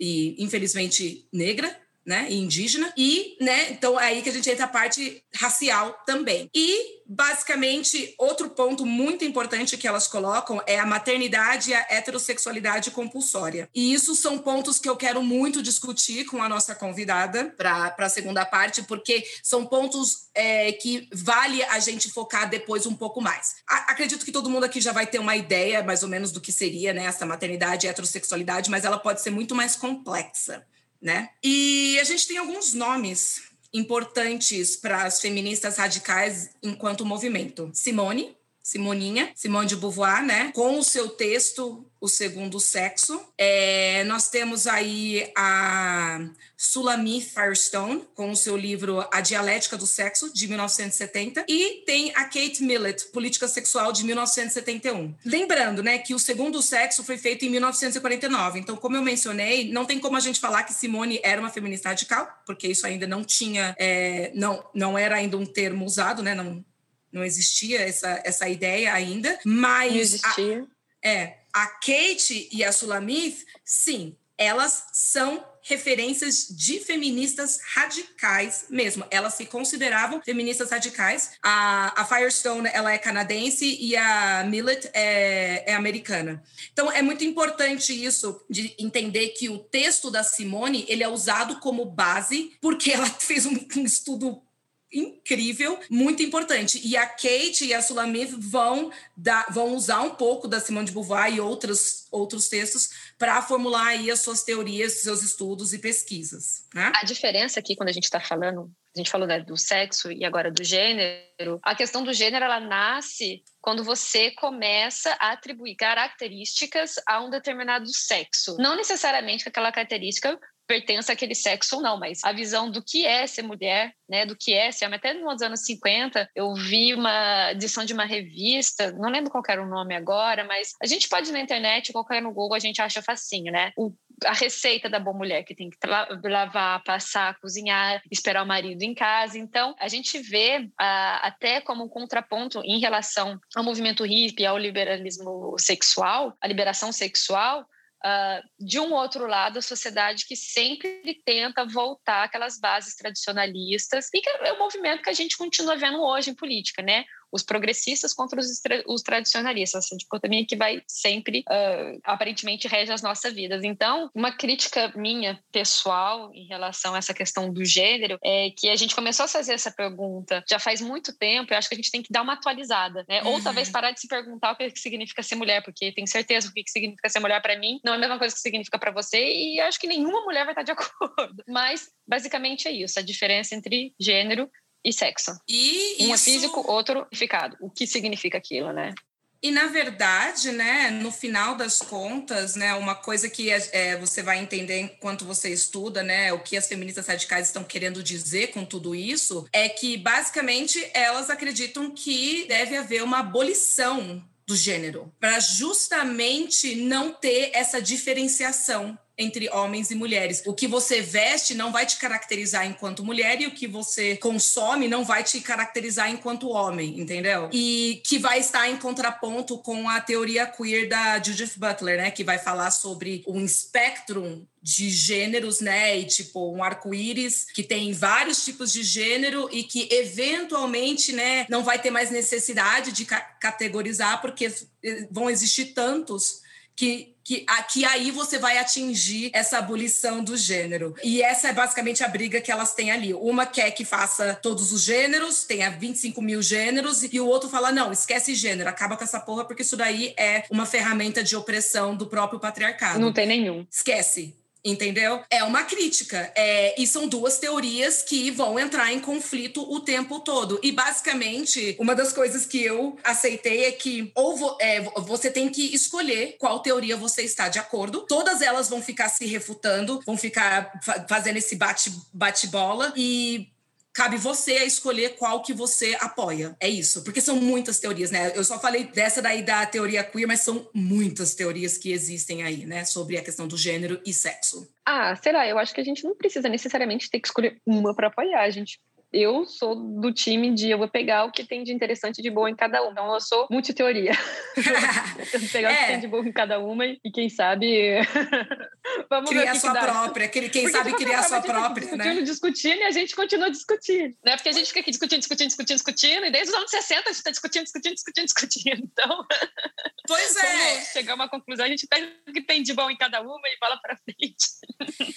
e infelizmente negra né, indígena, e, né, então é aí que a gente entra a parte racial também. E, basicamente, outro ponto muito importante que elas colocam é a maternidade e a heterossexualidade compulsória. E isso são pontos que eu quero muito discutir com a nossa convidada para a segunda parte, porque são pontos é, que vale a gente focar depois um pouco mais. A, acredito que todo mundo aqui já vai ter uma ideia, mais ou menos, do que seria né, essa maternidade e heterossexualidade, mas ela pode ser muito mais complexa né? E a gente tem alguns nomes importantes para as feministas radicais enquanto movimento. Simone, Simoninha, Simone de Beauvoir, né? Com o seu texto O Segundo Sexo. É, nós temos aí a Sulamith Firestone, com o seu livro A Dialética do Sexo, de 1970. E tem a Kate Millett, Política Sexual, de 1971. Lembrando, né, que O Segundo Sexo foi feito em 1949. Então, como eu mencionei, não tem como a gente falar que Simone era uma feminista radical, porque isso ainda não tinha, é, não, não era ainda um termo usado, né? Não, não existia essa, essa ideia ainda, mas. Não existia. A, é. A Kate e a Sulamith, sim, elas são referências de feministas radicais mesmo. Elas se consideravam feministas radicais. A, a Firestone, ela é canadense e a Millet é, é, americana. Então, é muito importante isso, de entender que o texto da Simone, ele é usado como base porque ela fez um, um estudo incrível, muito importante. E a Kate e a Sulamith vão, dar, vão usar um pouco da Simone de Beauvoir e outros, outros textos para formular aí as suas teorias, seus estudos e pesquisas. Né? A diferença aqui, quando a gente está falando, a gente falou né, do sexo e agora do gênero, a questão do gênero, ela nasce quando você começa a atribuir características a um determinado sexo. Não necessariamente que aquela característica pertence àquele sexo ou não, mas a visão do que é ser mulher, né, do que é ser homem. Até nos anos 50, eu vi uma edição de uma revista, não lembro qual era o nome agora, mas a gente pode ir na internet, colocar no Google, a gente acha facinho, né? O, a receita da boa mulher, que tem que lavar, passar, cozinhar, esperar o marido em casa. Então, a gente vê até como um contraponto em relação ao movimento hippie, ao liberalismo sexual, a liberação sexual, Uh, de um outro lado, a sociedade que sempre tenta voltar aquelas bases tradicionalistas, e que é o movimento que a gente continua vendo hoje em política, né? Os progressistas contra os, os tradicionalistas, essa dicotomia que vai sempre, uh, aparentemente, rege as nossas vidas. Então, uma crítica minha, pessoal, em relação a essa questão do gênero, é que a gente começou a fazer essa pergunta já faz muito tempo, eu acho que a gente tem que dar uma atualizada, né? Uhum. Ou talvez parar de se perguntar o que significa ser mulher, porque tenho certeza o que significa ser mulher para mim não é a mesma coisa que significa para você, e acho que nenhuma mulher vai estar de acordo. Mas, basicamente, é isso, a diferença entre gênero e sexo. E um isso... é físico, outro significado. O que significa aquilo, né? E na verdade, né, no final das contas, né, uma coisa que é, é, você vai entender enquanto você estuda, né, o que as feministas radicais estão querendo dizer com tudo isso, é que basicamente elas acreditam que deve haver uma abolição do gênero, para justamente não ter essa diferenciação entre homens e mulheres. O que você veste não vai te caracterizar enquanto mulher e o que você consome não vai te caracterizar enquanto homem, entendeu? E que vai estar em contraponto com a teoria queer da Judith Butler, né, que vai falar sobre um espectro de gêneros, né? E tipo, um arco-íris que tem vários tipos de gênero e que eventualmente, né, não vai ter mais necessidade de ca categorizar, porque eh, vão existir tantos que, que, que aí você vai atingir essa abolição do gênero. E essa é basicamente a briga que elas têm ali. Uma quer que faça todos os gêneros, tenha 25 mil gêneros, e o outro fala: não, esquece gênero, acaba com essa porra, porque isso daí é uma ferramenta de opressão do próprio patriarcado. Não tem nenhum. Esquece entendeu? É uma crítica. É, e são duas teorias que vão entrar em conflito o tempo todo. E basicamente, uma das coisas que eu aceitei é que ou vo, é, você tem que escolher qual teoria você está de acordo. Todas elas vão ficar se refutando, vão ficar fazendo esse bate-bola. Bate e cabe você a escolher qual que você apoia. É isso, porque são muitas teorias, né? Eu só falei dessa daí da teoria queer, mas são muitas teorias que existem aí, né, sobre a questão do gênero e sexo. Ah, será? Eu acho que a gente não precisa necessariamente ter que escolher uma para apoiar. A gente eu sou do time de eu vou pegar o que tem de interessante de boa em cada uma. Então eu sou multiteoria. eu vou pegar é. o que é. tem de boa em cada uma e quem sabe vamos criar sua própria, quem Porque sabe criar a sua própria, discutindo, né? Discutindo e a gente continua discutindo, né? Porque a gente fica aqui discutindo, discutindo, discutindo, discutindo e desde os anos 60 a gente está discutindo, discutindo, discutindo, discutindo. Então, pois é. chegar a uma conclusão, a gente pega o que tem de bom em cada uma e fala para frente.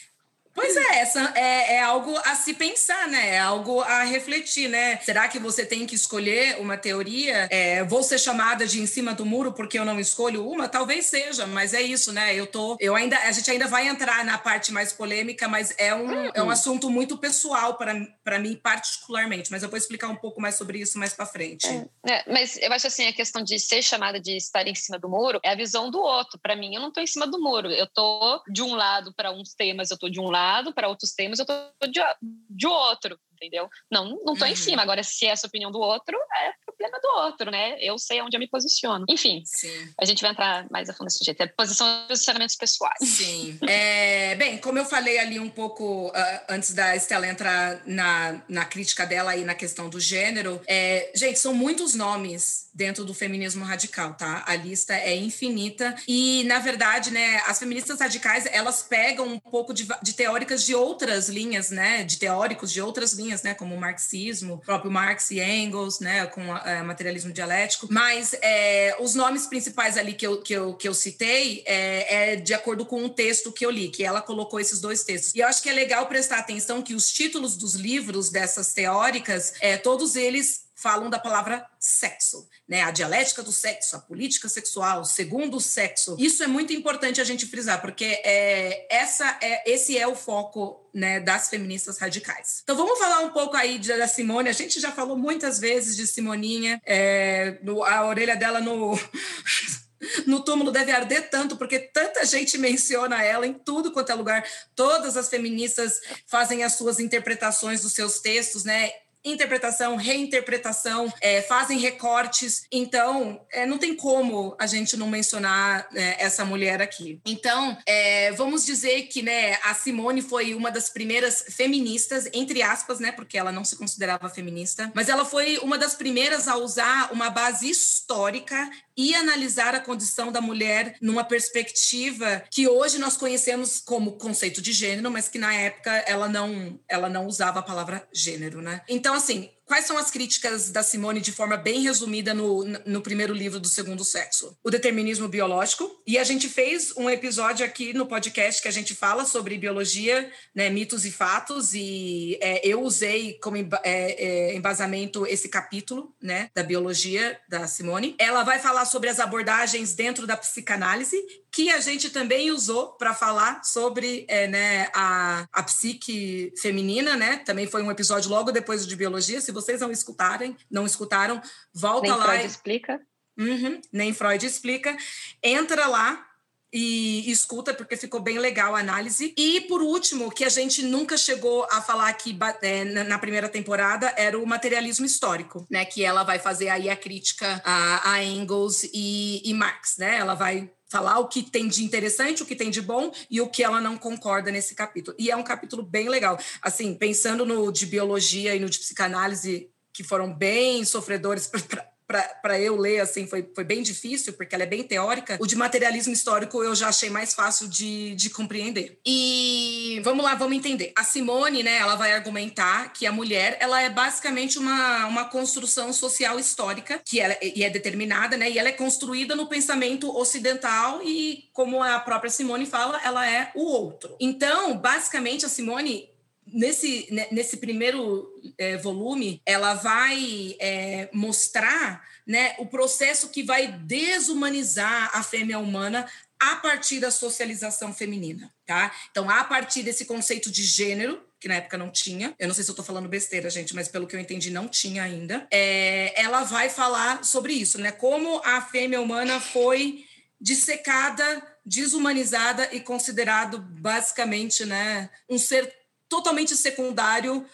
Pois é, essa é, é, algo a se pensar, né? É algo a refletir, né? Será que você tem que escolher uma teoria? É, vou ser chamada de em cima do muro porque eu não escolho uma? Talvez seja, mas é isso, né? Eu tô, eu ainda, a gente ainda vai entrar na parte mais polêmica, mas é um, uhum. é um assunto muito pessoal para mim particularmente. Mas eu vou explicar um pouco mais sobre isso mais para frente. É, é, mas eu acho assim a questão de ser chamada de estar em cima do muro é a visão do outro. Para mim, eu não tô em cima do muro. Eu tô de um lado para uns temas, eu tô de um lado lado, para outros temas eu estou de, de outro entendeu? Não, não tô uhum. em cima. Agora, se é essa opinião do outro, é problema do outro, né? Eu sei onde eu me posiciono. Enfim, Sim. a gente vai entrar mais a fundo nesse jeito. É posição, posicionamentos pessoais. Sim. É, bem, como eu falei ali um pouco uh, antes da Estela entrar na, na crítica dela aí na questão do gênero, é, gente, são muitos nomes dentro do feminismo radical, tá? A lista é infinita e, na verdade, né, as feministas radicais, elas pegam um pouco de, de teóricas de outras linhas, né, de teóricos de outras linhas linhas, né, como o marxismo, o próprio Marx e Engels, né, com a, materialismo dialético. Mas é, os nomes principais ali que eu, que eu, que eu citei é, é de acordo com um texto que eu li, que ela colocou esses dois textos. E eu acho que é legal prestar atenção que os títulos dos livros dessas teóricas, é, todos eles falam da palavra sexo, né? A dialética do sexo, a política sexual, segundo o sexo. Isso é muito importante a gente frisar, porque é, essa é, esse é o foco né, das feministas radicais. Então vamos falar um pouco aí da Simone. A gente já falou muitas vezes de Simoninha, é, no, a orelha dela no no túmulo deve arder tanto, porque tanta gente menciona ela em tudo quanto é lugar. Todas as feministas fazem as suas interpretações dos seus textos, né? Interpretação, reinterpretação, é, fazem recortes. Então, é, não tem como a gente não mencionar né, essa mulher aqui. Então, é, vamos dizer que né, a Simone foi uma das primeiras feministas, entre aspas, né, porque ela não se considerava feminista, mas ela foi uma das primeiras a usar uma base histórica e analisar a condição da mulher numa perspectiva que hoje nós conhecemos como conceito de gênero, mas que na época ela não, ela não usava a palavra gênero, né? Então, assim, Quais são as críticas da Simone de forma bem resumida no, no primeiro livro do Segundo Sexo? O determinismo biológico. E a gente fez um episódio aqui no podcast que a gente fala sobre biologia, né, mitos e fatos, e é, eu usei como é, é, embasamento esse capítulo né, da biologia da Simone. Ela vai falar sobre as abordagens dentro da psicanálise, que a gente também usou para falar sobre é, né, a, a psique feminina, né? Também foi um episódio logo depois de biologia. Se vocês não escutarem, não escutaram, volta Nem lá. Freud e... explica. Uhum, nem Freud explica. Entra lá e escuta, porque ficou bem legal a análise. E, por último, que a gente nunca chegou a falar aqui é, na primeira temporada, era o materialismo histórico, né? Que ela vai fazer aí a crítica a, a Engels e, e Marx, né? Ela vai falar o que tem de interessante, o que tem de bom e o que ela não concorda nesse capítulo. E é um capítulo bem legal. Assim, pensando no de biologia e no de psicanálise, que foram bem sofredores para eu ler, assim, foi, foi bem difícil, porque ela é bem teórica. O de materialismo histórico eu já achei mais fácil de, de compreender. E vamos lá, vamos entender. A Simone, né, ela vai argumentar que a mulher, ela é basicamente uma, uma construção social histórica, que ela, e é determinada, né, e ela é construída no pensamento ocidental e, como a própria Simone fala, ela é o outro. Então, basicamente, a Simone nesse, nesse primeiro é, volume, ela vai é, mostrar né, o processo que vai desumanizar a fêmea humana a partir da socialização feminina, tá? Então, a partir desse conceito de gênero, que na época não tinha, eu não sei se eu estou falando besteira, gente, mas pelo que eu entendi, não tinha ainda, é, ela vai falar sobre isso, né? Como a fêmea humana foi dissecada, desumanizada e considerado basicamente, né, um ser totalmente secundário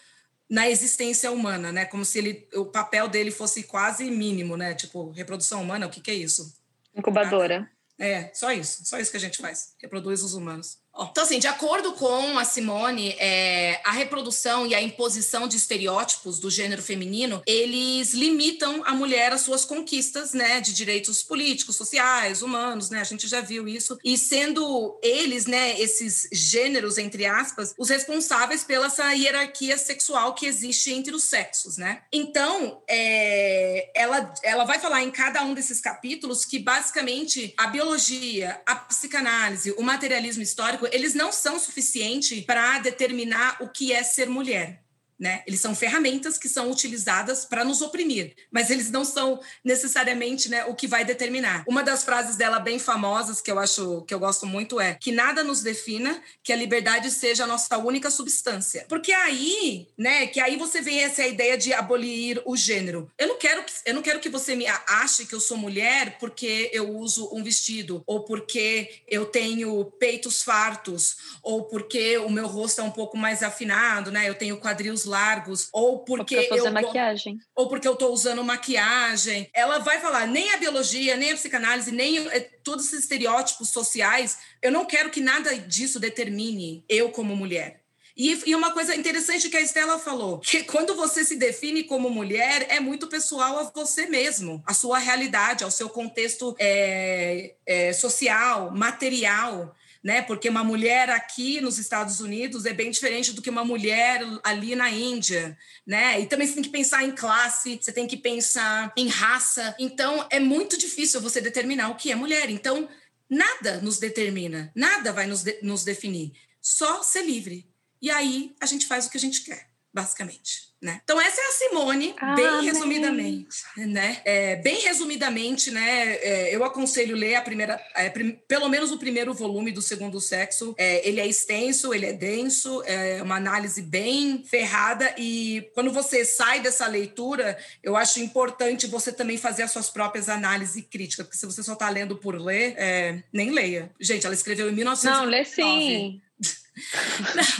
na existência humana, né? Como se ele, o papel dele fosse quase mínimo, né? Tipo, reprodução humana, o que, que é isso? Incubadora. É, só isso, só isso que a gente faz, reproduz os humanos. Então, assim, de acordo com a Simone, é, a reprodução e a imposição de estereótipos do gênero feminino, eles limitam a mulher às suas conquistas, né, de direitos políticos, sociais, humanos, né, a gente já viu isso, e sendo eles, né, esses gêneros, entre aspas, os responsáveis pela essa hierarquia sexual que existe entre os sexos, né. Então, é, ela, ela vai falar em cada um desses capítulos que, basicamente, a biologia, a psicanálise, o materialismo histórico, eles não são suficientes para determinar o que é ser mulher. Né? Eles são ferramentas que são utilizadas para nos oprimir, mas eles não são necessariamente né, o que vai determinar. Uma das frases dela bem famosas que eu acho que eu gosto muito é que nada nos defina, que a liberdade seja a nossa única substância. Porque aí, né, que aí você vem essa ideia de abolir o gênero. Eu não quero que, eu não quero que você me ache que eu sou mulher porque eu uso um vestido ou porque eu tenho peitos fartos ou porque o meu rosto é um pouco mais afinado, né? Eu tenho quadris largos, ou porque ou eu maquiagem. Ou porque eu estou usando maquiagem. Ela vai falar, nem a biologia, nem a psicanálise, nem é, todos esses estereótipos sociais, eu não quero que nada disso determine eu como mulher. E, e, uma coisa interessante que a Estela falou, que quando você se define como mulher, é muito pessoal a você mesmo, a sua realidade, ao seu contexto é, é, social, material né? Porque uma mulher aqui nos Estados Unidos é bem diferente do que uma mulher ali na Índia, né? E também você tem que pensar em classe, você tem que pensar em raça. Então é muito difícil você determinar o que é mulher. Então nada nos determina, nada vai nos, de nos definir. Só ser livre. E aí a gente faz o que a gente quer, basicamente. Né? Então essa é a Simone, ah, bem resumidamente, né? É, bem resumidamente, né? É, eu aconselho ler a primeira, é, prim, pelo menos o primeiro volume do Segundo Sexo. É, ele é extenso, ele é denso, é uma análise bem ferrada e quando você sai dessa leitura, eu acho importante você também fazer as suas próprias análises críticas, porque se você só está lendo por ler, é, nem leia. Gente, ela escreveu em 1909. Não, lê sim.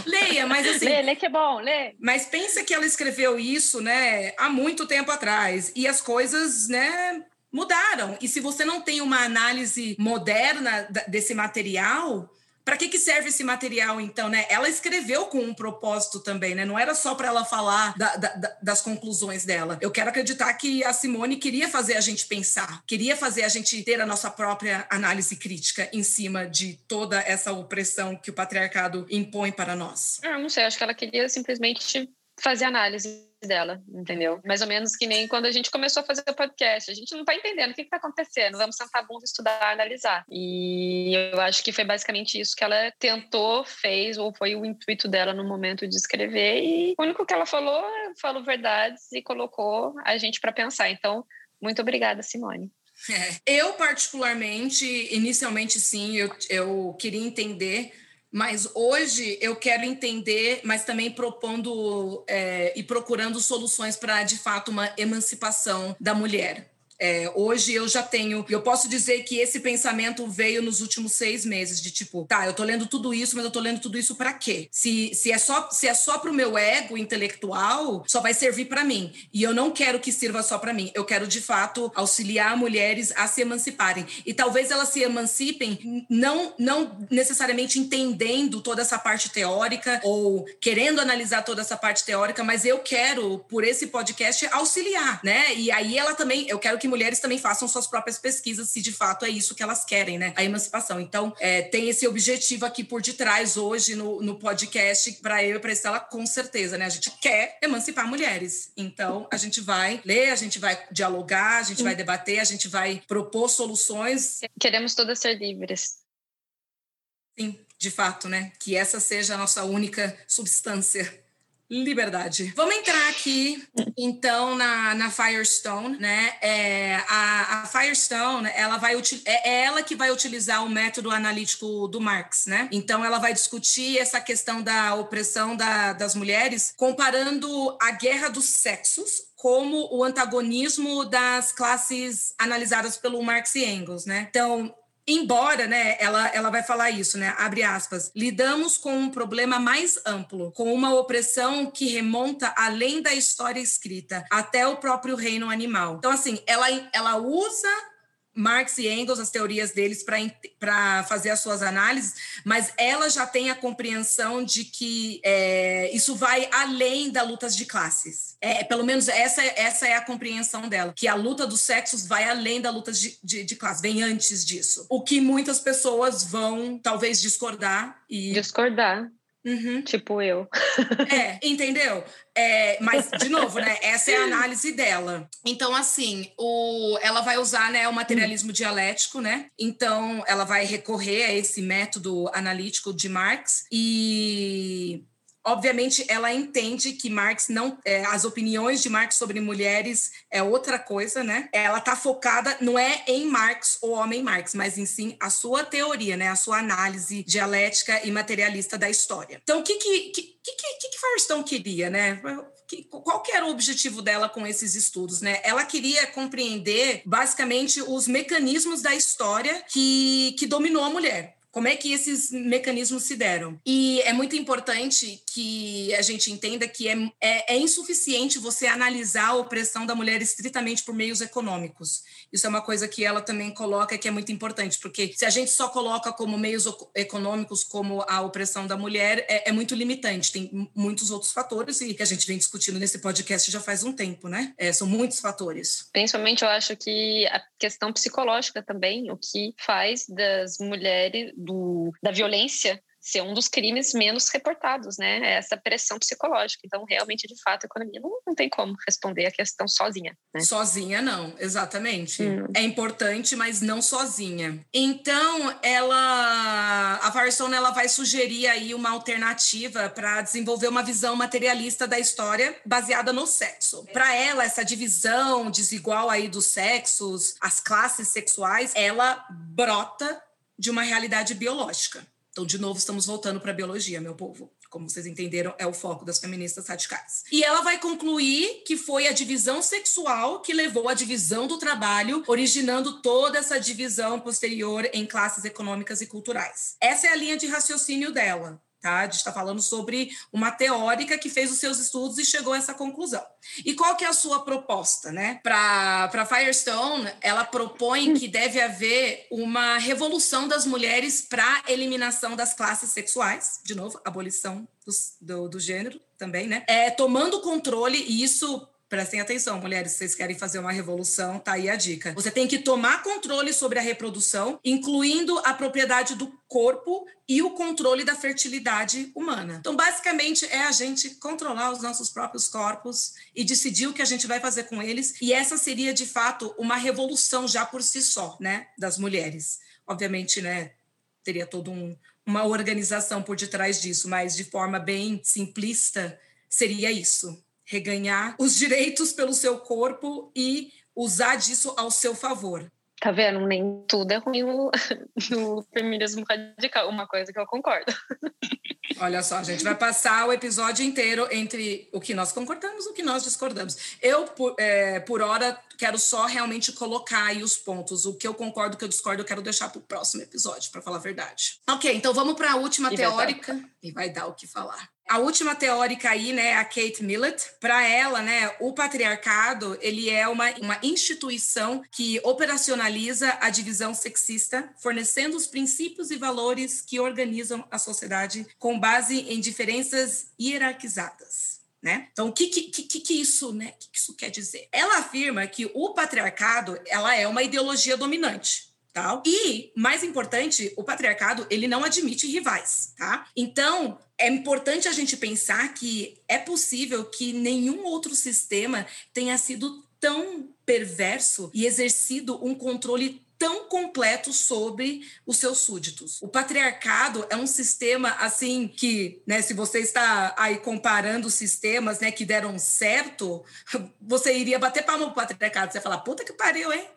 Leia, mas assim. Lê, lê que é bom, lê. Mas pensa que ela escreveu isso, né, há muito tempo atrás. E as coisas, né, mudaram. E se você não tem uma análise moderna desse material, para que, que serve esse material, então, né? Ela escreveu com um propósito também, né? Não era só para ela falar da, da, das conclusões dela. Eu quero acreditar que a Simone queria fazer a gente pensar, queria fazer a gente ter a nossa própria análise crítica em cima de toda essa opressão que o patriarcado impõe para nós. Ah, não sei, acho que ela queria simplesmente fazer análise dela, entendeu? Mais ou menos que nem quando a gente começou a fazer o podcast. A gente não está entendendo o que está acontecendo. Vamos sentar a bunda, estudar, analisar. E eu acho que foi basicamente isso que ela tentou, fez, ou foi o intuito dela no momento de escrever. E o único que ela falou, falou verdades e colocou a gente para pensar. Então, muito obrigada, Simone. É. Eu, particularmente, inicialmente, sim, eu, eu queria entender mas hoje eu quero entender, mas também propondo é, e procurando soluções para, de fato, uma emancipação da mulher. É, hoje eu já tenho, eu posso dizer que esse pensamento veio nos últimos seis meses, de tipo, tá, eu tô lendo tudo isso, mas eu tô lendo tudo isso para quê? Se, se é só se é só pro meu ego intelectual, só vai servir para mim. E eu não quero que sirva só para mim. Eu quero, de fato, auxiliar mulheres a se emanciparem. E talvez elas se emancipem não, não necessariamente entendendo toda essa parte teórica ou querendo analisar toda essa parte teórica, mas eu quero, por esse podcast, auxiliar, né? E aí ela também, eu quero que mulheres também façam suas próprias pesquisas, se de fato é isso que elas querem, né? A emancipação. Então, é, tem esse objetivo aqui por detrás hoje no, no podcast para eu e para Estela, com certeza, né? A gente quer emancipar mulheres. Então, a gente vai ler, a gente vai dialogar, a gente vai debater, a gente vai propor soluções. Queremos todas ser livres. Sim, de fato, né? Que essa seja a nossa única substância Liberdade. Vamos entrar aqui, então, na, na Firestone, né? É, a, a Firestone, ela vai é, é ela que vai utilizar o método analítico do Marx, né? Então, ela vai discutir essa questão da opressão da, das mulheres, comparando a guerra dos sexos como o antagonismo das classes analisadas pelo Marx e Engels, né? Então, Embora, né, ela, ela vai falar isso, né, abre aspas, lidamos com um problema mais amplo, com uma opressão que remonta além da história escrita, até o próprio reino animal. Então, assim, ela, ela usa Marx e Engels, as teorias deles, para fazer as suas análises, mas ela já tem a compreensão de que é, isso vai além da luta de classes. É, pelo menos essa, essa é a compreensão dela, que a luta dos sexos vai além da luta de, de, de classe, vem antes disso. O que muitas pessoas vão, talvez, discordar. E... Discordar. Uhum. Tipo eu. É, entendeu? É, mas, de novo, né? Essa é a análise dela. Então, assim, o, ela vai usar né, o materialismo dialético, né? Então, ela vai recorrer a esse método analítico de Marx e Obviamente, ela entende que Marx não. É, as opiniões de Marx sobre mulheres é outra coisa, né? Ela está focada, não é em Marx ou homem Marx, mas em sim a sua teoria, né? A sua análise dialética e materialista da história. Então, o que que, que, que, que, Firestone queria, né? qual que era o objetivo dela com esses estudos, né? Ela queria compreender basicamente os mecanismos da história que, que dominou a mulher. Como é que esses mecanismos se deram? E é muito importante que a gente entenda que é, é, é, insuficiente você analisar a opressão da mulher estritamente por meios econômicos. Isso é uma coisa que ela também coloca que é muito importante, porque se a gente só coloca como meios econômicos como a opressão da mulher, é, é muito limitante. Tem muitos outros fatores e que a gente vem discutindo nesse podcast já faz um tempo, né? É, são muitos fatores. Principalmente, eu acho que a questão psicológica também, o que faz das mulheres do, da violência ser um dos crimes menos reportados, né? É essa pressão psicológica. Então, realmente, de fato, a economia não, não tem como responder a questão sozinha. Né? Sozinha, não, exatamente. Hum. É importante, mas não sozinha. Então, ela, a Firestone, ela vai sugerir aí uma alternativa para desenvolver uma visão materialista da história baseada no sexo. Para ela, essa divisão desigual aí dos sexos, as classes sexuais, ela brota de uma realidade biológica. Então, de novo, estamos voltando para a biologia, meu povo. Como vocês entenderam, é o foco das feministas radicais. E ela vai concluir que foi a divisão sexual que levou à divisão do trabalho, originando toda essa divisão posterior em classes econômicas e culturais. Essa é a linha de raciocínio dela. Tá? A gente está falando sobre uma teórica que fez os seus estudos e chegou a essa conclusão. E qual que é a sua proposta? Né? Para Firestone, ela propõe que deve haver uma revolução das mulheres para eliminação das classes sexuais, de novo, abolição do, do, do gênero também, né? É, tomando controle, e isso Prestem atenção, mulheres, se vocês querem fazer uma revolução, tá aí a dica. Você tem que tomar controle sobre a reprodução, incluindo a propriedade do corpo e o controle da fertilidade humana. Então, basicamente, é a gente controlar os nossos próprios corpos e decidir o que a gente vai fazer com eles. E essa seria, de fato, uma revolução já por si só, né, das mulheres. Obviamente, né, teria todo um, uma organização por detrás disso, mas de forma bem simplista, seria isso reganhar os direitos pelo seu corpo e usar disso ao seu favor. Tá vendo? Nem tudo é ruim no, no feminismo radical, uma coisa que eu concordo. Olha só, a gente vai passar o episódio inteiro entre o que nós concordamos e o que nós discordamos. Eu, por, é, por hora, quero só realmente colocar aí os pontos. O que eu concordo, o que eu discordo, eu quero deixar para o próximo episódio, para falar a verdade. Ok, então vamos para a última e teórica. Vai e vai dar o que falar. A última teórica aí, né, a Kate Millett, para ela, né, o patriarcado, ele é uma, uma instituição que operacionaliza a divisão sexista, fornecendo os princípios e valores que organizam a sociedade com base em diferenças hierarquizadas. Né? Então, o que, que, que, que isso, né? Que, que isso quer dizer? Ela afirma que o patriarcado ela é uma ideologia dominante. Tá? E, mais importante, o patriarcado ele não admite rivais, tá? Então, é importante a gente pensar que é possível que nenhum outro sistema tenha sido tão perverso e exercido um controle tão completo sobre os seus súditos. O patriarcado é um sistema assim que, né, se você está aí comparando sistemas, né, que deram certo, você iria bater palma no patriarcado, você ia falar, puta que pariu, hein?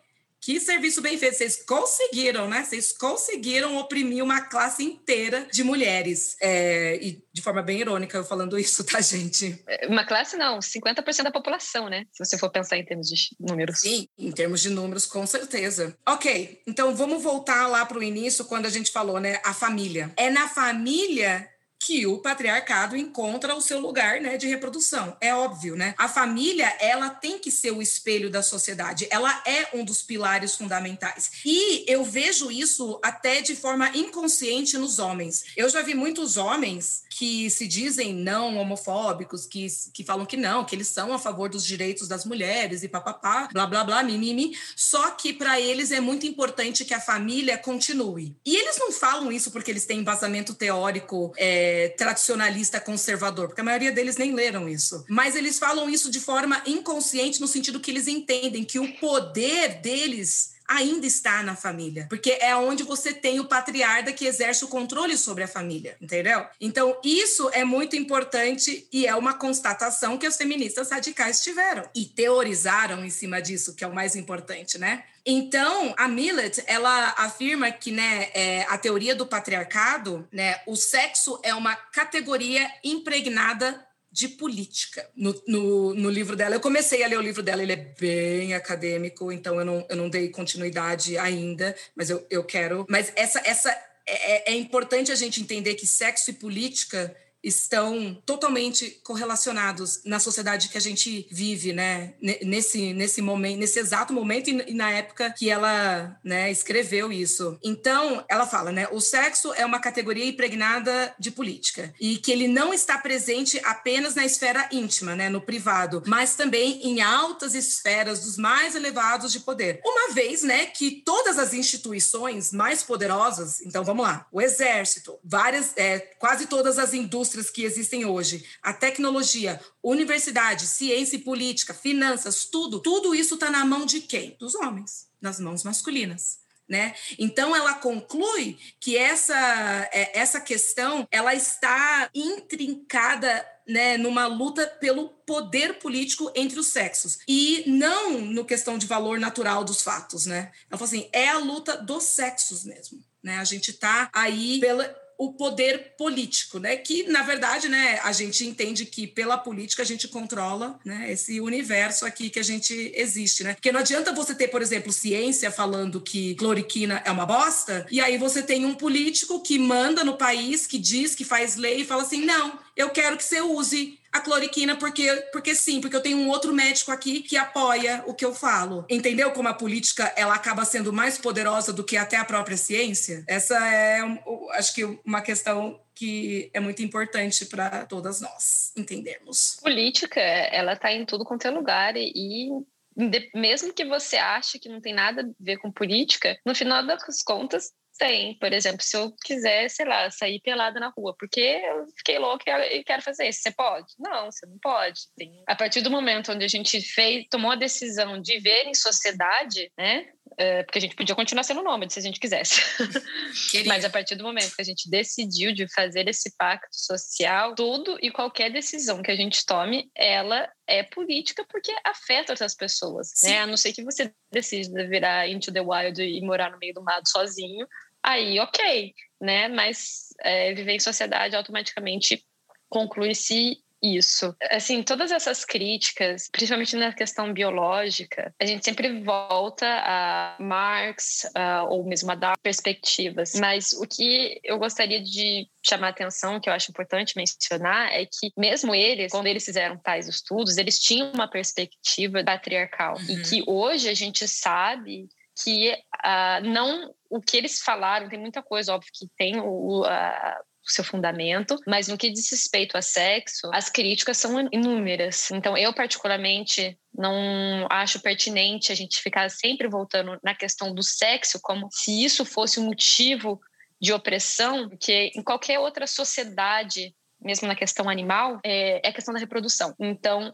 Que serviço bem feito. Vocês conseguiram, né? Vocês conseguiram oprimir uma classe inteira de mulheres. É, e de forma bem irônica eu falando isso, tá, gente? É, uma classe não, 50% da população, né? Se você for pensar em termos de números. Sim, em termos de números, com certeza. Ok, então vamos voltar lá para o início, quando a gente falou, né? A família. É na família que o patriarcado encontra o seu lugar né, de reprodução. É óbvio, né? A família, ela tem que ser o espelho da sociedade. Ela é um dos pilares fundamentais. E eu vejo isso até de forma inconsciente nos homens. Eu já vi muitos homens que se dizem não homofóbicos, que, que falam que não, que eles são a favor dos direitos das mulheres e papapá, blá, blá, blá, mimimi. Só que para eles é muito importante que a família continue. E eles não falam isso porque eles têm embasamento teórico é, tradicionalista conservador, porque a maioria deles nem leram isso. Mas eles falam isso de forma inconsciente, no sentido que eles entendem que o poder deles ainda está na família, porque é onde você tem o patriarca que exerce o controle sobre a família, entendeu? Então, isso é muito importante e é uma constatação que as feministas radicais tiveram e teorizaram em cima disso, que é o mais importante, né? Então, a Millet, ela afirma que, né, é, a teoria do patriarcado, né, o sexo é uma categoria impregnada de política no, no, no, livro dela. Eu comecei a ler o livro dela, ele é bem acadêmico, então eu não, eu não dei continuidade ainda, mas eu, eu quero. Mas essa, essa é, é, é importante a gente entender que sexo e política estão totalmente correlacionados na sociedade que a gente vive, né? Nesse, nesse momento, nesse exato momento e na época que ela, né, escreveu isso. Então, ela fala, né? O sexo é uma categoria impregnada de política e que ele não está presente apenas na esfera íntima, né, no privado, mas também em altas esferas dos mais elevados de poder. Uma vez, né, que todas as instituições mais poderosas, então vamos lá, o exército, várias, é, quase todas as indústrias indústrias que existem hoje, a tecnologia, universidade, ciência e política, finanças, tudo, tudo isso está na mão de quem? Dos homens, nas mãos masculinas. Né? Então ela conclui que essa, é, essa questão ela está intrincada né, numa luta pelo poder político entre os sexos e não no questão de valor natural dos fatos, né? Ela fala assim, é a luta dos sexos mesmo, né? A gente está aí pela, o poder político, né? Que na verdade, né, a gente entende que pela política a gente controla, né, esse universo aqui que a gente existe, né? Porque não adianta você ter, por exemplo, ciência falando que cloriquina é uma bosta, e aí você tem um político que manda no país, que diz que faz lei e fala assim: "Não, eu quero que você use a cloriquina porque, porque sim, porque eu tenho um outro médico aqui que apoia o que eu falo. Entendeu como a política ela acaba sendo mais poderosa do que até a própria ciência? Essa é, acho que, uma questão que é muito importante para todas nós entendermos. Política, ela está em tudo quanto é lugar e mesmo que você ache que não tem nada a ver com política, no final das contas tem. Por exemplo, se eu quiser, sei lá, sair pelada na rua, porque eu fiquei louca e quero fazer isso. Você pode? Não, você não pode. Tem... A partir do momento onde a gente fez, tomou a decisão de ver em sociedade, né? É, porque a gente podia continuar sendo nômade se a gente quisesse. Mas a partir do momento que a gente decidiu de fazer esse pacto social, tudo e qualquer decisão que a gente tome, ela é política porque afeta outras pessoas, né? A não ser que você decida virar into the wild e morar no meio do mato sozinho, aí ok, né? Mas é, viver em sociedade automaticamente conclui-se isso. Assim, todas essas críticas, principalmente na questão biológica, a gente sempre volta a Marx uh, ou mesmo a dar perspectivas. Mas o que eu gostaria de chamar a atenção, que eu acho importante mencionar, é que mesmo eles, quando eles fizeram tais estudos, eles tinham uma perspectiva patriarcal. Uhum. E que hoje a gente sabe que uh, não o que eles falaram tem muita coisa óbvio que tem o, o seu fundamento, mas no que diz respeito a sexo, as críticas são inúmeras. Então, eu, particularmente, não acho pertinente a gente ficar sempre voltando na questão do sexo como se isso fosse um motivo de opressão, porque em qualquer outra sociedade, mesmo na questão animal, é, é a questão da reprodução. Então,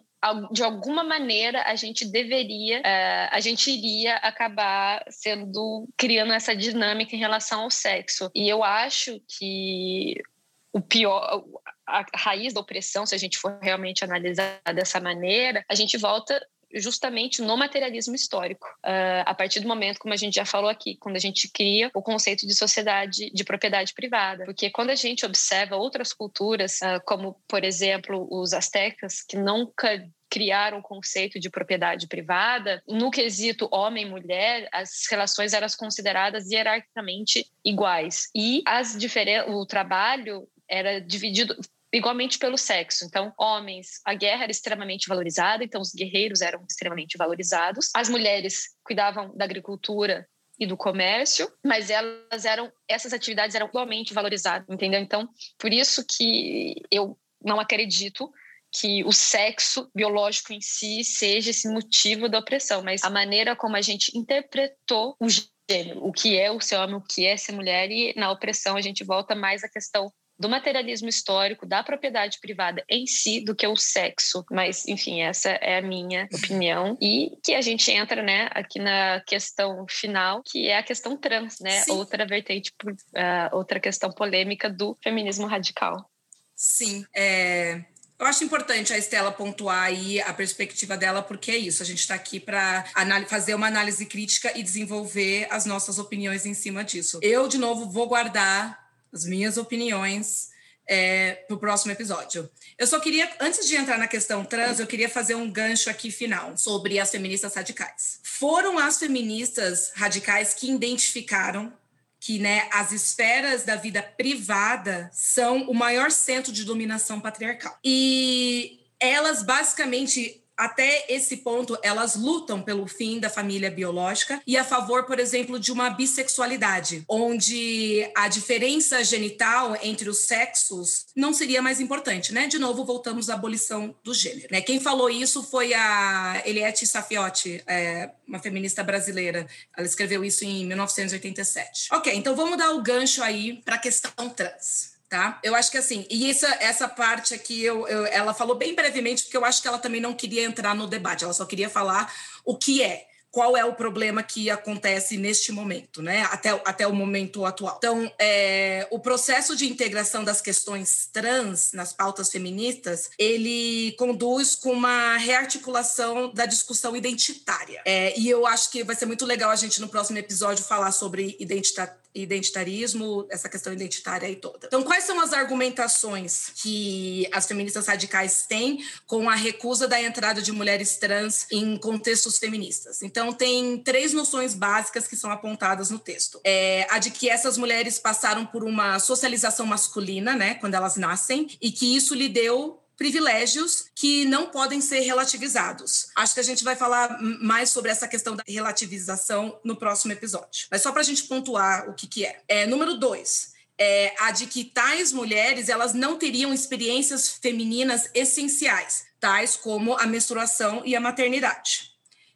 de alguma maneira a gente deveria, uh, a gente iria acabar sendo criando essa dinâmica em relação ao sexo. E eu acho que o pior, a raiz da opressão, se a gente for realmente analisar dessa maneira, a gente volta justamente no materialismo histórico. Uh, a partir do momento, como a gente já falou aqui, quando a gente cria o conceito de sociedade de propriedade privada. Porque quando a gente observa outras culturas, uh, como, por exemplo, os astecas, que nunca criaram o conceito de propriedade privada, no quesito homem mulher, as relações eram consideradas hierarquicamente iguais. E as o trabalho era dividido igualmente pelo sexo. Então, homens, a guerra era extremamente valorizada, então os guerreiros eram extremamente valorizados. As mulheres cuidavam da agricultura e do comércio, mas elas eram essas atividades eram igualmente valorizadas, entendeu? Então, por isso que eu não acredito que o sexo biológico em si seja esse motivo da opressão, mas a maneira como a gente interpretou o gênero, o que é o ser homem, o que é ser mulher, e na opressão a gente volta mais à questão do materialismo histórico, da propriedade privada em si, do que o sexo. Mas, enfim, essa é a minha opinião. E que a gente entra, né, aqui na questão final, que é a questão trans, né? Sim. Outra vertente, uh, outra questão polêmica do feminismo radical. Sim, é, eu acho importante a Estela pontuar aí a perspectiva dela, porque é isso, a gente está aqui para fazer uma análise crítica e desenvolver as nossas opiniões em cima disso. Eu, de novo, vou guardar as minhas opiniões é, para o próximo episódio. Eu só queria, antes de entrar na questão trans, eu queria fazer um gancho aqui final sobre as feministas radicais. Foram as feministas radicais que identificaram que né, as esferas da vida privada são o maior centro de dominação patriarcal. E elas basicamente até esse ponto, elas lutam pelo fim da família biológica e a favor, por exemplo, de uma bissexualidade, onde a diferença genital entre os sexos não seria mais importante, né? De novo, voltamos à abolição do gênero. Né? Quem falou isso foi a Eliette Safiotti, é, uma feminista brasileira. Ela escreveu isso em 1987. Ok, então vamos dar o gancho aí para a questão trans tá? Eu acho que assim, e essa, essa parte aqui, eu, eu, ela falou bem brevemente, porque eu acho que ela também não queria entrar no debate, ela só queria falar o que é qual é o problema que acontece neste momento, né? Até, até o momento atual. Então, é, o processo de integração das questões trans nas pautas feministas, ele conduz com uma rearticulação da discussão identitária. É, e eu acho que vai ser muito legal a gente, no próximo episódio, falar sobre identidade identitarismo, essa questão identitária aí toda. Então, quais são as argumentações que as feministas radicais têm com a recusa da entrada de mulheres trans em contextos feministas? Então, tem três noções básicas que são apontadas no texto. É a de que essas mulheres passaram por uma socialização masculina, né, quando elas nascem, e que isso lhe deu privilégios que não podem ser relativizados. Acho que a gente vai falar mais sobre essa questão da relativização no próximo episódio. Mas só para a gente pontuar o que, que é. é. Número dois. É a de que tais mulheres elas não teriam experiências femininas essenciais, tais como a menstruação e a maternidade.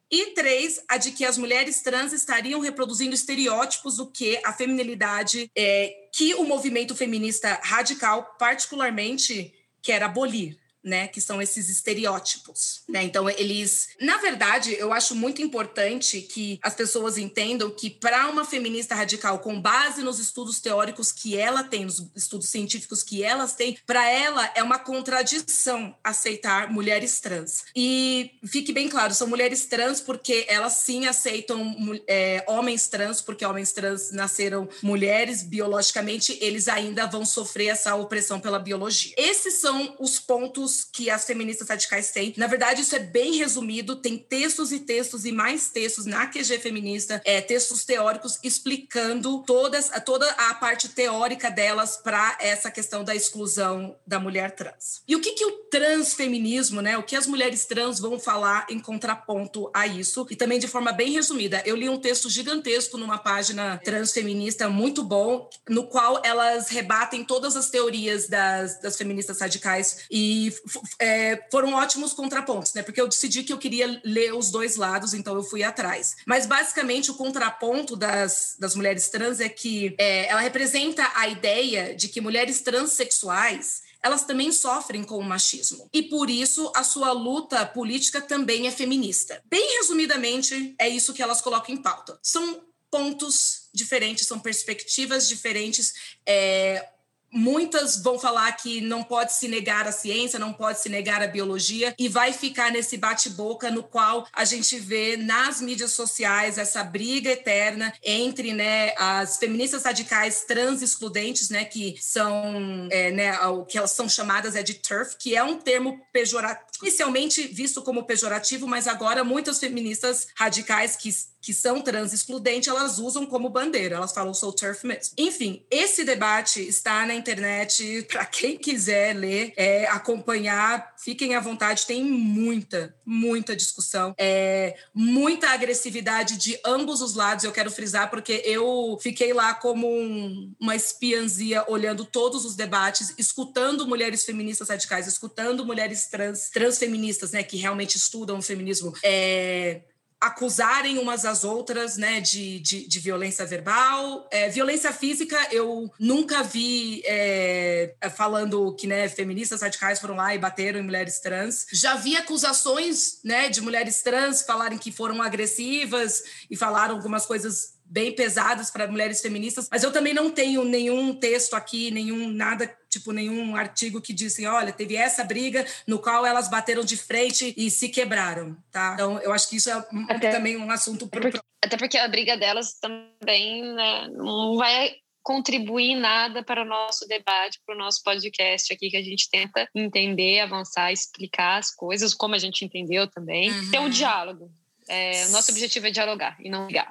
E três, a de que as mulheres trans estariam reproduzindo estereótipos do que a feminilidade é, que o movimento feminista radical particularmente quer abolir. Né, que são esses estereótipos, né? Então eles, na verdade, eu acho muito importante que as pessoas entendam que para uma feminista radical com base nos estudos teóricos que ela tem, nos estudos científicos que elas têm, para ela é uma contradição aceitar mulheres trans. E fique bem claro, são mulheres trans porque elas sim aceitam é, homens trans, porque homens trans nasceram mulheres biologicamente, eles ainda vão sofrer essa opressão pela biologia. Esses são os pontos que as feministas radicais têm. Na verdade, isso é bem resumido, tem textos e textos e mais textos na QG feminista, é, textos teóricos explicando todas, toda a parte teórica delas para essa questão da exclusão da mulher trans. E o que, que o transfeminismo, né, o que as mulheres trans vão falar em contraponto a isso, e também de forma bem resumida. Eu li um texto gigantesco numa página transfeminista muito bom, no qual elas rebatem todas as teorias das, das feministas radicais e é, foram ótimos contrapontos, né? Porque eu decidi que eu queria ler os dois lados, então eu fui atrás. Mas basicamente o contraponto das, das mulheres trans é que é, ela representa a ideia de que mulheres transexuais elas também sofrem com o machismo. E por isso a sua luta política também é feminista. Bem resumidamente, é isso que elas colocam em pauta. São pontos diferentes, são perspectivas diferentes. É, Muitas vão falar que não pode se negar a ciência, não pode se negar a biologia, e vai ficar nesse bate-boca no qual a gente vê nas mídias sociais essa briga eterna entre né, as feministas radicais trans excludentes, né, que são é, né, o que elas são chamadas é de TERF, que é um termo pejorativo, inicialmente visto como pejorativo, mas agora muitas feministas radicais que que são trans excludentes, elas usam como bandeira. Elas falam sou turf mesmo. Enfim, esse debate está na internet para quem quiser ler, é, acompanhar, fiquem à vontade. Tem muita, muita discussão, é, muita agressividade de ambos os lados. Eu quero frisar porque eu fiquei lá como um, uma espiãzinha olhando todos os debates, escutando mulheres feministas radicais, escutando mulheres trans, transfeministas, né, que realmente estudam o feminismo. É, acusarem umas às outras né, de, de, de violência verbal. É, violência física, eu nunca vi é, falando que né, feministas radicais foram lá e bateram em mulheres trans. Já vi acusações né, de mulheres trans falarem que foram agressivas e falaram algumas coisas bem pesadas para mulheres feministas, mas eu também não tenho nenhum texto aqui, nenhum nada, tipo nenhum artigo que disse, olha, teve essa briga no qual elas bateram de frente e se quebraram, tá? Então, eu acho que isso é até, também um assunto pro... porque, até porque a briga delas também né, não vai contribuir nada para o nosso debate, para o nosso podcast aqui, que a gente tenta entender, avançar, explicar as coisas, como a gente entendeu também. Uhum. Ter um diálogo, é, o nosso objetivo é dialogar e não ligar.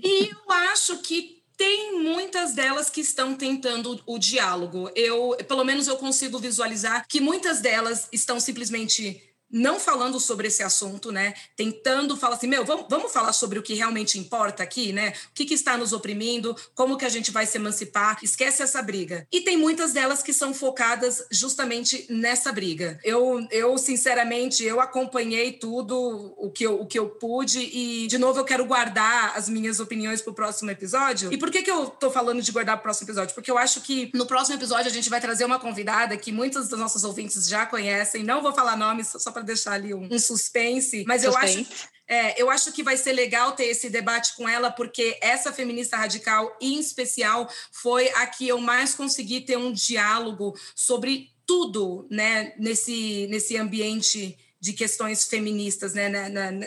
E eu acho que tem muitas delas que estão tentando o diálogo. Eu, pelo menos eu consigo visualizar que muitas delas estão simplesmente não falando sobre esse assunto, né? Tentando falar assim, meu, vamos, vamos falar sobre o que realmente importa aqui, né? O que, que está nos oprimindo, como que a gente vai se emancipar, esquece essa briga. E tem muitas delas que são focadas justamente nessa briga. Eu, eu sinceramente, eu acompanhei tudo o que eu, o que eu pude e, de novo, eu quero guardar as minhas opiniões para o próximo episódio. E por que, que eu tô falando de guardar para o próximo episódio? Porque eu acho que no próximo episódio a gente vai trazer uma convidada que muitos dos nossos ouvintes já conhecem, não vou falar nomes, só para para deixar ali um, um suspense, mas suspense. eu acho é, eu acho que vai ser legal ter esse debate com ela, porque essa feminista radical, em especial, foi a que eu mais consegui ter um diálogo sobre tudo, né, nesse, nesse ambiente de questões feministas, né,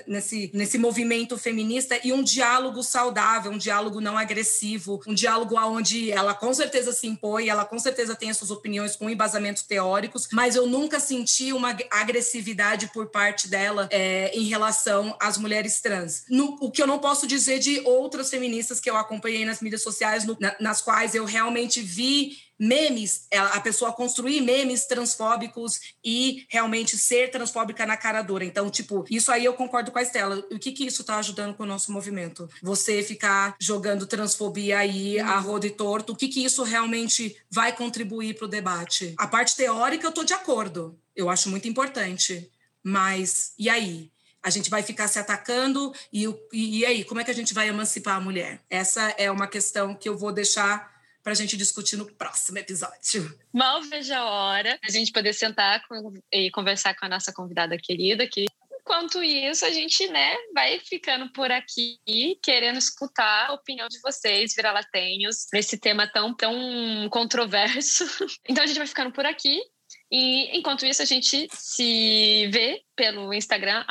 nesse, nesse movimento feminista e um diálogo saudável, um diálogo não agressivo, um diálogo onde ela com certeza se impõe, ela com certeza tem as suas opiniões com embasamentos teóricos, mas eu nunca senti uma agressividade por parte dela é, em relação às mulheres trans. No, o que eu não posso dizer de outras feministas que eu acompanhei nas mídias sociais, no, na, nas quais eu realmente vi memes, é, a pessoa construir memes transfóbicos e realmente ser transfóbica na cara dura. Então, tipo, isso aí eu concordo com a Estela. O que que isso está ajudando com o nosso movimento? Você ficar jogando transfobia aí a roda e torto, o que que isso realmente vai contribuir para o debate? A parte teórica eu tô de acordo. Eu acho muito importante. Mas e aí? A gente vai ficar se atacando e, e, e aí, como é que a gente vai emancipar a mulher? Essa é uma questão que eu vou deixar para a gente discutir no próximo episódio. Mal vejo a hora a gente poder sentar com, e conversar com a nossa convidada querida, que Enquanto isso, a gente, né, vai ficando por aqui, querendo escutar a opinião de vocês, vira-latenhos, nesse tema tão, tão controverso. Então, a gente vai ficando por aqui. E enquanto isso, a gente se vê pelo Instagram,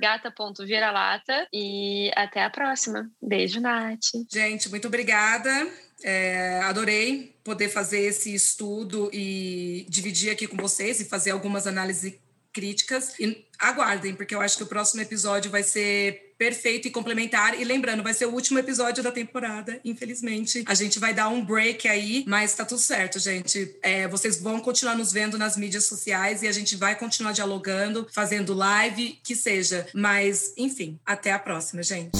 gata.viralata. E até a próxima. Beijo, Nath. Gente, muito obrigada. É, adorei poder fazer esse estudo e dividir aqui com vocês e fazer algumas análises críticas. E aguardem, porque eu acho que o próximo episódio vai ser perfeito e complementar. E lembrando, vai ser o último episódio da temporada, infelizmente. A gente vai dar um break aí, mas tá tudo certo, gente. É, vocês vão continuar nos vendo nas mídias sociais e a gente vai continuar dialogando, fazendo live, que seja. Mas, enfim, até a próxima, gente.